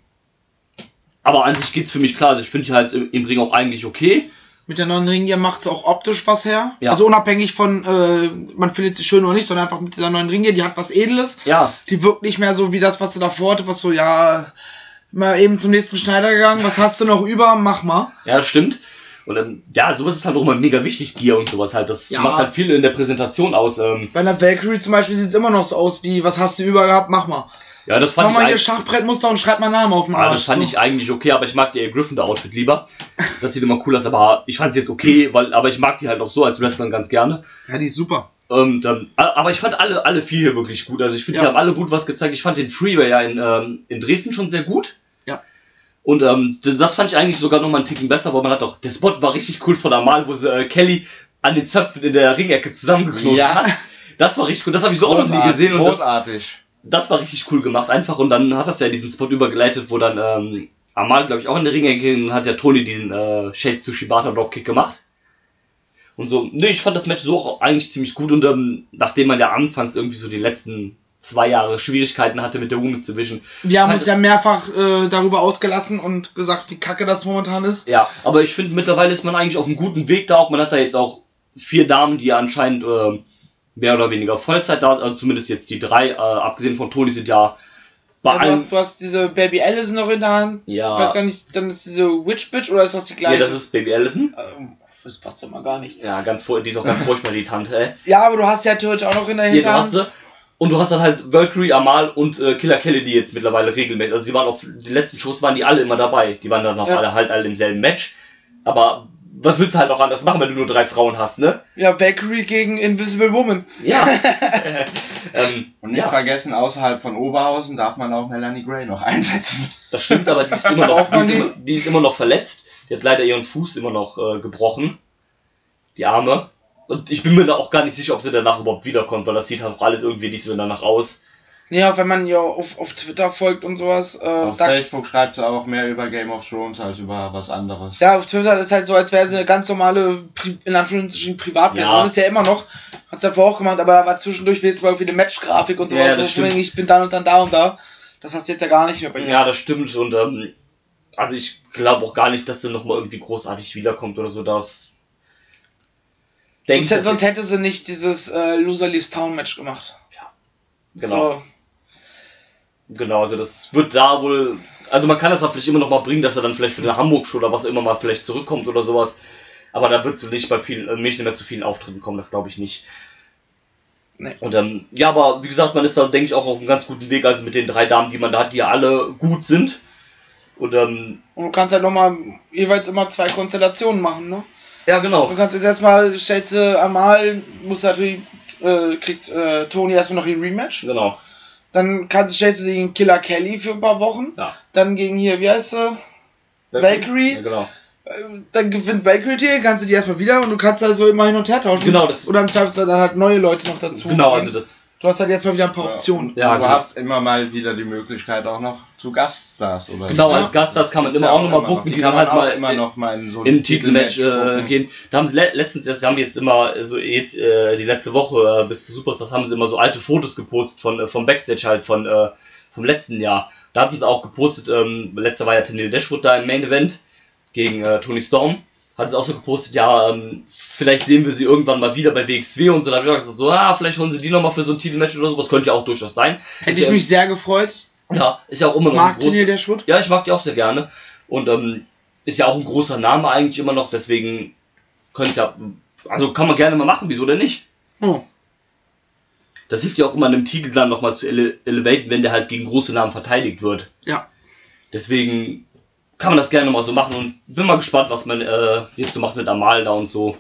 aber an sich geht's für mich klar. Also ich finde die halt im, im Ring auch eigentlich okay. Mit der neuen Ringier macht's auch optisch was her. Ja. Also unabhängig von, äh, man findet sie schön oder nicht, sondern einfach mit dieser neuen Ringier, die hat was Edles. Ja, Die wirkt nicht mehr so wie das, was du davor hatte, was so, ja, mal eben zum nächsten Schneider gegangen, was hast du noch über, mach mal. Ja, das stimmt. Und dann, ja, sowas ist halt auch immer mega wichtig, Gear und sowas halt. Das Ja. macht halt viel in der Präsentation aus. Ähm, Bei einer Valkyrie zum Beispiel sieht's immer noch so aus wie, was hast du über gehabt, mach mal. Ja, das Mach fand, ich, mal hier eigentlich- Schachbrettmuster und schreib mal Namen auf den ja, Arsch. das fand so. ich eigentlich okay, aber ich mag die Gryffindor-Outfit lieber. Das sieht immer cool aus, aber ich fand sie jetzt okay, weil, aber ich mag die halt auch so als Wrestler ganz gerne. Ja, die ist super. Ähm, a- aber ich fand alle, alle vier hier wirklich gut. Also ich finde, Ja. die haben alle gut was gezeigt. Ich fand den Freeway ja in, ähm, in Dresden schon sehr gut. Ja. Und ähm, das fand ich eigentlich sogar noch mal einen Ticken besser, weil man hat auch, der Spot war richtig cool von Amal, wo sie äh, Kelly an den Zöpfen in der Ringecke zusammengeknotet Ja. hat. Das war richtig gut. Das habe ich so auch noch nie gesehen. Und das, großartig. Das war richtig cool gemacht einfach und dann hat das ja diesen Spot übergeleitet, wo dann ähm, Amal, glaube ich, auch in der Ringe ging und hat ja Tony diesen äh, Shades to Shibata Dropkick gemacht. Und so, nee, ich fand das Match so auch eigentlich ziemlich gut und ähm, nachdem man ja anfangs irgendwie so die letzten zwei Jahre Schwierigkeiten hatte mit der Women's Division. Wir haben uns ja mehrfach äh, darüber ausgelassen und gesagt, wie kacke das momentan ist. Ja, aber ich finde mittlerweile ist man eigentlich auf einem guten Weg da auch. Man hat da jetzt auch vier Damen, die ja anscheinend äh, mehr oder weniger Vollzeit da, also zumindest jetzt die drei, äh, abgesehen von Tony sind ja bei Ja, du, hast, du hast diese Baby Alice noch in der Hand. Ja. Ich weiß gar nicht, dann ist diese Witch Bitch oder ist das die Ja, gleiche? das ist Baby Allison. Ähm, das passt ja mal gar nicht. Ja, ganz furch- die ist auch ganz furchtbar, die Tante, ey. Ja, aber du hast ja theoretisch auch noch in der Hier, du hast Hinterhand. sie. Und du hast dann halt Valkyrie, Amal und äh, Killer Kelly, die jetzt mittlerweile regelmäßig, also die waren auf den letzten Shows waren die alle immer dabei. Die waren dann auch Ja. alle halt alle im selben Match. Aber was willst du halt noch anders machen, wenn du nur drei Frauen hast, ne? Ja, Valkyrie gegen Invisible Woman. Ja. ähm, Und nicht ja, vergessen, außerhalb von Oberhausen darf man auch Melanie Gray noch einsetzen. das stimmt, aber die ist immer noch, die ist immer, die ist immer noch verletzt. Die hat leider ihren Fuß immer noch äh, gebrochen. Die Arme. Und ich bin mir da auch gar nicht sicher, ob sie danach überhaupt wiederkommt, weil das sieht halt auch alles irgendwie nicht so danach aus. Ja, wenn man ihr auf, auf Twitter folgt und sowas. Äh, Auf Facebook schreibt sie auch mehr über Game of Thrones als über was anderes. ja, auf Twitter ist halt so, als wäre sie eine ganz normale, Pri in Anführungsstrichen, Privatperson. Ja. Ist ja immer noch. Hat's ja vorher auch gemacht, aber da war zwischendurch wenigstens mal viele Matchgrafik und sowas. Ja, das so, stimmt. ich bin dann und dann da und da. Das hast du jetzt ja gar nicht mehr bei ihr. Ja, das stimmt. Und ähm, also ich glaube auch gar nicht, dass der nochmal irgendwie großartig wiederkommt oder so. Das denke sonst, sonst hätte sie nicht dieses äh, Loser Leaves Town Match gemacht. genau, So. Genau. Also das wird da wohl. Also man kann das dann vielleicht immer noch mal bringen, dass er dann vielleicht für eine Hamburg-Show oder was immer mal vielleicht zurückkommt oder sowas. Aber da wird es nicht bei vielen, äh, nicht mehr zu vielen Auftritten kommen, das glaube ich nicht. Nee. Und ähm, ja, aber wie gesagt, man ist da, denke ich, auch auf einem ganz guten Weg, also mit den drei Damen, die man da hat, die ja alle gut sind. Und ähm, Und du kannst halt nochmal jeweils immer zwei Konstellationen machen, ne? ja, genau. Du kannst jetzt erstmal, schätze, einmal muss natürlich, äh, kriegt äh, Tony erstmal noch ihr Rematch. Genau. Dann kannst du, stellst du sie gegen Killer Kelly für ein paar Wochen. Ja. Dann gegen hier, wie heißt sie? Valkyrie? Ja, genau. Äh, Dann gewinnt Valkyrie die, kannst du die erstmal wieder und du kannst halt so immer hin und her tauschen. Genau, das- Oder im Zweifelsfall dann halt neue Leute noch dazu. Genau, bringen. also das. Du hast halt jetzt mal wieder ein paar Optionen. Ja, du genau. hast immer mal wieder die Möglichkeit auch noch zu Gaststars oder Genau, so. als Gast, das kann man immer auch nochmal buchen, noch. die kann dann halt mal immer noch mal in so im Titelmatch äh, gucken. gehen. Da haben sie le letztens, das haben jetzt immer, so jetzt äh, die letzte Woche äh, bis zu Superstars haben sie immer so alte Fotos gepostet von äh, vom Backstage halt von äh, vom letzten Jahr. Da hatten sie auch gepostet, ähm, letzter war ja Tennille Dashwood da im Main Event gegen äh, Tony Storm. Hatten sie auch so gepostet, ja, ähm, vielleicht sehen wir sie irgendwann mal wieder bei WXW und so. Da habe ich auch gesagt, so, ah, vielleicht holen sie die nochmal für so ein Titelmatch oder so. Das könnte ja auch durchaus sein. Hätte ich ja, mich sehr gefreut. Ja, ist ja auch immer noch Mark ein groß, Tennille der Schwut. ja, ich mag die auch sehr gerne. Und ähm, ist ja auch ein großer Name eigentlich immer noch, deswegen könnte ja. Also kann man gerne mal machen, wieso denn nicht? Oh. Das hilft ja auch immer einem Titel dann nochmal zu ele elevaten, wenn der halt gegen große Namen verteidigt wird. Ja. Deswegen kann man das gerne mal so machen und bin mal gespannt, was man äh, jetzt so macht mit Amal da und so.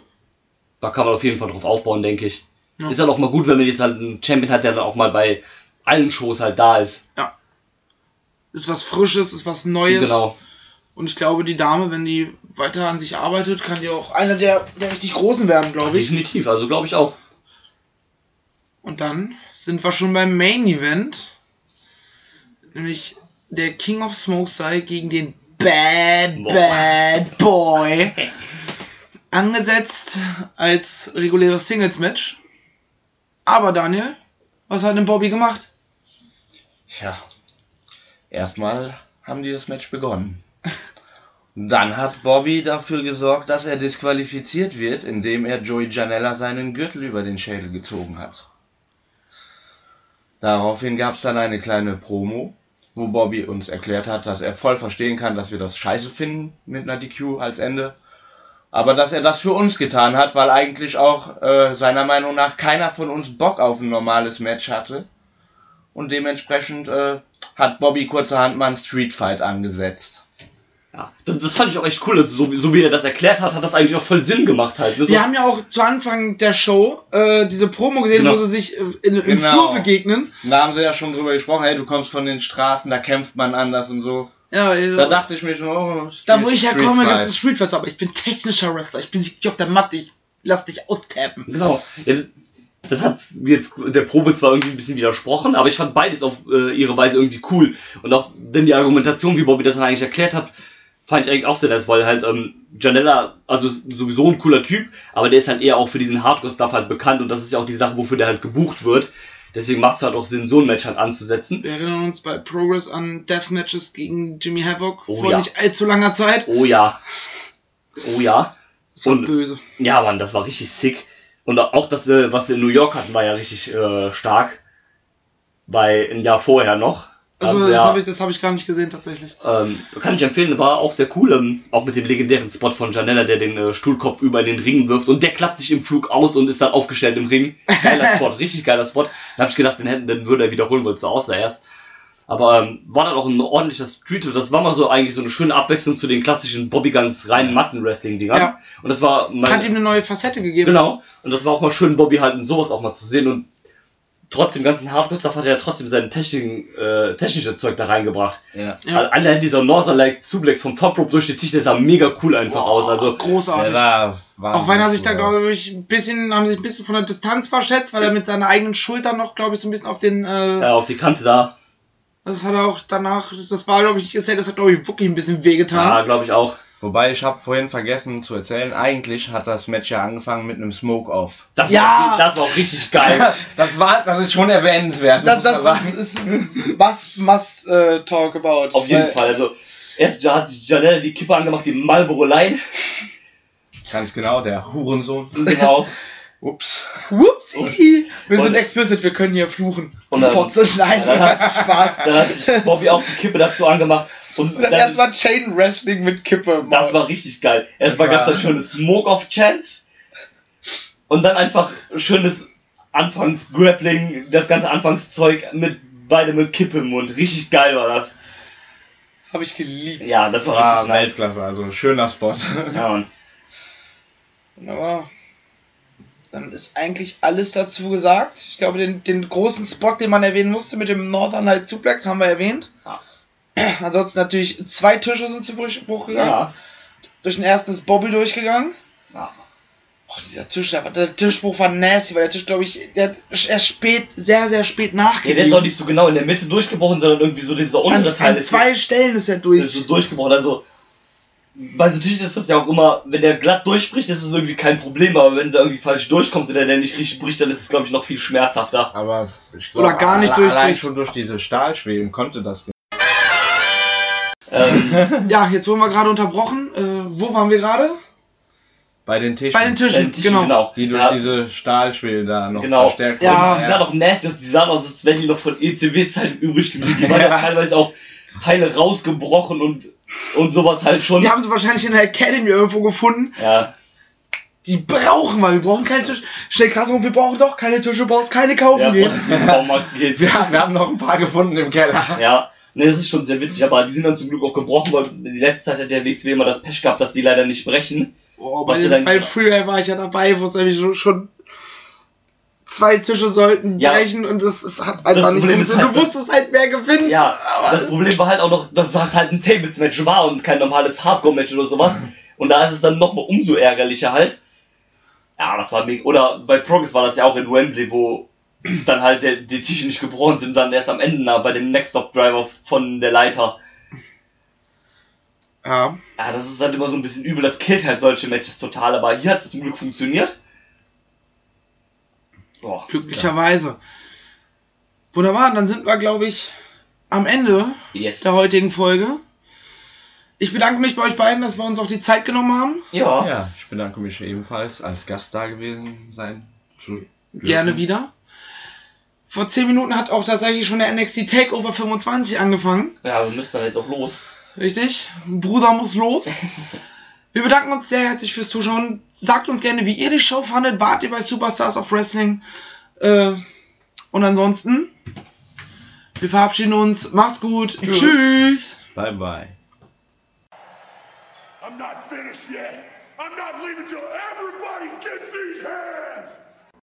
Da kann man auf jeden Fall drauf aufbauen, denke ich. Ja. Ist halt auch mal gut, wenn man jetzt halt einen Champion hat, der dann auch mal bei allen Shows halt da ist. Ist was Frisches, ist was Neues. Genau. Und ich glaube, die Dame, wenn die weiter an sich arbeitet, kann die auch eine der, der richtig Großen werden, glaube ich. Definitiv, also glaube ich auch. Und dann sind wir schon beim Main Event. Nämlich der King of Smokeside gegen den Bad. Bad Boy. Angesetzt als reguläres Singles-Match. Aber Daniel, was hat denn Bobby gemacht? Ja. Erstmal haben die das Match begonnen. Dann hat Bobby dafür gesorgt, dass er disqualifiziert wird, indem er Joey Janella seinen Gürtel über den Schädel gezogen hat. Daraufhin gab es dann eine kleine Promo, wo Bobby uns erklärt hat, dass er voll verstehen kann, dass wir das scheiße finden mit einer DQ als Ende. Aber dass er das für uns getan hat, weil eigentlich auch äh, seiner Meinung nach keiner von uns Bock auf ein normales Match hatte. Und dementsprechend äh, hat Bobby kurzerhand mal einen Street Fight angesetzt. Ja, das, das fand ich auch echt cool. Also, so, wie- so wie er das erklärt hat, hat das eigentlich auch voll Sinn gemacht halt. Ne? So, Wir haben ja auch zu Anfang der Show äh, diese Promo gesehen, Genau. wo sie sich äh, in, im Genau. Flur begegnen. Da haben sie ja schon drüber gesprochen, hey, du kommst von den Straßen, da kämpft man anders und so. Ja, äh, Da dachte ich mir schon, oh, da wo ich Street herkomme, das ist Street Fighter, aber ich bin technischer Wrestler. Ich besiege dich auf der Matte, ich lass dich austappen. Genau. Ja, das hat jetzt der Probe zwar irgendwie ein bisschen widersprochen, aber ich fand beides auf äh, ihre Weise irgendwie cool. Und auch denn die Argumentation, wie Bobby das dann eigentlich erklärt hat, fand ich eigentlich auch sehr nice, weil halt ähm, Janella, also ist sowieso ein cooler Typ, aber der ist halt eher auch für diesen Hardcore-Stuff halt bekannt und das ist ja auch die Sache, wofür der halt gebucht wird. Deswegen macht es halt auch Sinn, so ein Match halt anzusetzen. Wir erinnern uns bei Progress an Deathmatches gegen Jimmy Havoc Oh vor ja. nicht allzu langer Zeit. Oh ja. Oh ja. Das war Und- böse. Ja, Mann, das war richtig sick. Und auch das, äh, was sie in New York hatten, war ja richtig äh, stark. Bei ein Jahr vorher noch. Also Also, das ja, habe ich, das hab ich gar nicht gesehen tatsächlich. ähm, kann ich empfehlen, war auch sehr cool. Ähm, auch mit dem legendären Spot von Janella, der den äh, Stuhlkopf über den Ring wirft und der klappt sich im Flug aus und ist dann aufgestellt im Ring. Geiler Spot, richtig geiler Spot. Dann habe ich gedacht, den, hätten, den würde er wiederholen, weil es so aussah erst. Aber ähm, war dann auch ein ordentlicher Street. Das war mal so eigentlich so eine schöne Abwechslung zu den klassischen Bobby Guns reinen Matten-Wrestling-Dingern. Ja. Und das war mein, Hat ihm eine neue Facette gegeben. Genau. Und das war auch mal schön, Bobby halt in sowas auch mal zu sehen. Und trotz dem ganzen Hardcore-Stuff hat er ja trotzdem sein Technik, äh, technische Zeug da reingebracht. Ja. Ja. Allein dieser Northern Light Suplex vom Top Rope durch den Tisch, der sah mega cool einfach aus. Also, großartig. War, war Auch wenn er sich da, glaube ich, ein bisschen, haben sich ein bisschen von der Distanz verschätzt, weil er mit seiner eigenen Schulter noch, glaube ich, so ein bisschen auf den, äh, ja, auf die Kante da. das hat er auch danach, das war, glaube ich, nicht gesellt, das hat, glaube ich, wirklich ein bisschen wehgetan. Ja, glaube ich auch. Wobei, ich habe vorhin vergessen zu erzählen, eigentlich hat das Match ja angefangen mit einem Smoke-Off. Das, Ja. war, das war auch richtig geil. Das war, das ist schon erwähnenswert. Das, das ist, ist was must äh, talk about. auf jeden Fall. Also, erst hat Janelle die Kippe angemacht, die Marlboro Light. Ganz genau, der Hurensohn. Genau. Ups. Whoops, Ups. wir sind Und- explicit, wir können hier fluchen. Und dann- nein, dann- hat Spaß. Dann hat sich Bobby auch die Kippe dazu angemacht. Und Und dann dann- erstmal Chain Wrestling mit Kippe. Das war richtig geil. Erstmal Das gab es dann schöne Smoke-Off-Chance. Und dann einfach schönes Anfangs-Grappling, das ganze Anfangszeug mit beide mit Kippe im Mund. Richtig geil war das. Habe ich geliebt. Ja, das war War richtig. Weltklasse, also schöner Spot. Ja, Mann. Aber dann ist eigentlich alles dazu gesagt. Ich glaube, den, den großen Spot, den man erwähnen musste mit dem Northern Light Suplex, haben wir erwähnt. Ja. Ansonsten natürlich zwei Tische sind zu Bruch gegangen. Ja. Durch den ersten ist Bobby durchgegangen. ja. Boah, dieser Tisch, der, Tischbruch war nasty, weil der Tisch, glaube ich, der hat erst spät, sehr, sehr spät Ja, der ist nachgegeben. auch nicht so genau in der Mitte durchgebrochen, sondern irgendwie so dieser an, untere Teil an ist, zwei Stellen ist er ist durch. so durchgebrochen. Also bei so Tischen ist das ja auch immer, wenn der glatt durchbricht, ist es irgendwie kein Problem, aber wenn du da irgendwie falsch durchkommst oder der nicht richtig bricht, dann ist es glaube ich noch viel schmerzhafter. Aber ich Oder gar nicht alle- allein durchbricht. schon durch diese Stahlschwelen konnte das. Ähm, Ja, jetzt wurden wir gerade unterbrochen. Äh, wo waren wir gerade? Bei den Tischen. Bei den Tischen, Tische, genau. Die durch Ja. diese Stahlschwelen da noch Genau. verstärkt Ja. Die sahen doch nasty aus, die sahen aus, als wären die noch von ECW-Zeiten übrig geblieben. Die waren ja teilweise auch Teile rausgebrochen und, und sowas halt schon. Die haben sie wahrscheinlich in der Academy irgendwo gefunden. Ja, Die brauchen wir. Wir brauchen keine Tische. Schnell Kasse, wir brauchen doch keine Tische, brauchst keine kaufen ja, gehen. Wir, wir haben noch ein paar gefunden im Keller. Ja, ne, das ist schon sehr witzig, aber die sind dann zum Glück auch gebrochen, weil die letzte Zeit hat der WXW immer das Pech gehabt, dass die leider nicht brechen. Oh, bei, bei Freeway war ich ja dabei, wo es nämlich schon, schon zwei Tische sollten Ja. brechen und das, es hat einfach nicht Problem ist funktioniert. halt, Du wusstest halt, wer gewinnt. Ja, aber das Problem war halt auch noch, dass es halt ein Tables-Match war und kein normales Hardcore-Match oder sowas. Und da ist es dann nochmal umso ärgerlicher halt. Ja, das war mega. Oder bei Progress war das ja auch in Wembley, wo dann halt der, die Tische nicht gebrochen sind dann erst am Ende na, bei dem Next-Stop-Driver von der Leiter. ja. Ja, das ist halt immer so ein bisschen übel. Das killt halt solche Matches total. Aber hier hat es zum Glück funktioniert. Boah. glücklicherweise. Wunderbar, dann sind wir, glaube ich, am Ende Yes. der heutigen Folge. Ich bedanke mich bei euch beiden, dass wir uns auch die Zeit genommen haben. Ja. Ja, ich bedanke mich ebenfalls als Gast da gewesen sein. Gerne wieder. Vor 10 Minuten hat auch tatsächlich schon der NXT Takeover 25 angefangen. Ja, wir müssen dann jetzt auch los. Richtig? Bruder muss los. Wir bedanken uns sehr herzlich fürs Zuschauen. Sagt uns gerne, wie ihr die Show fandet. Wart ihr bei Superstars of Wrestling? Äh, und ansonsten, wir verabschieden uns. Macht's gut. Tschüss. Tschüss. Bye bye. I'm not finished yet. I'm not leaving till everybody gets these hands.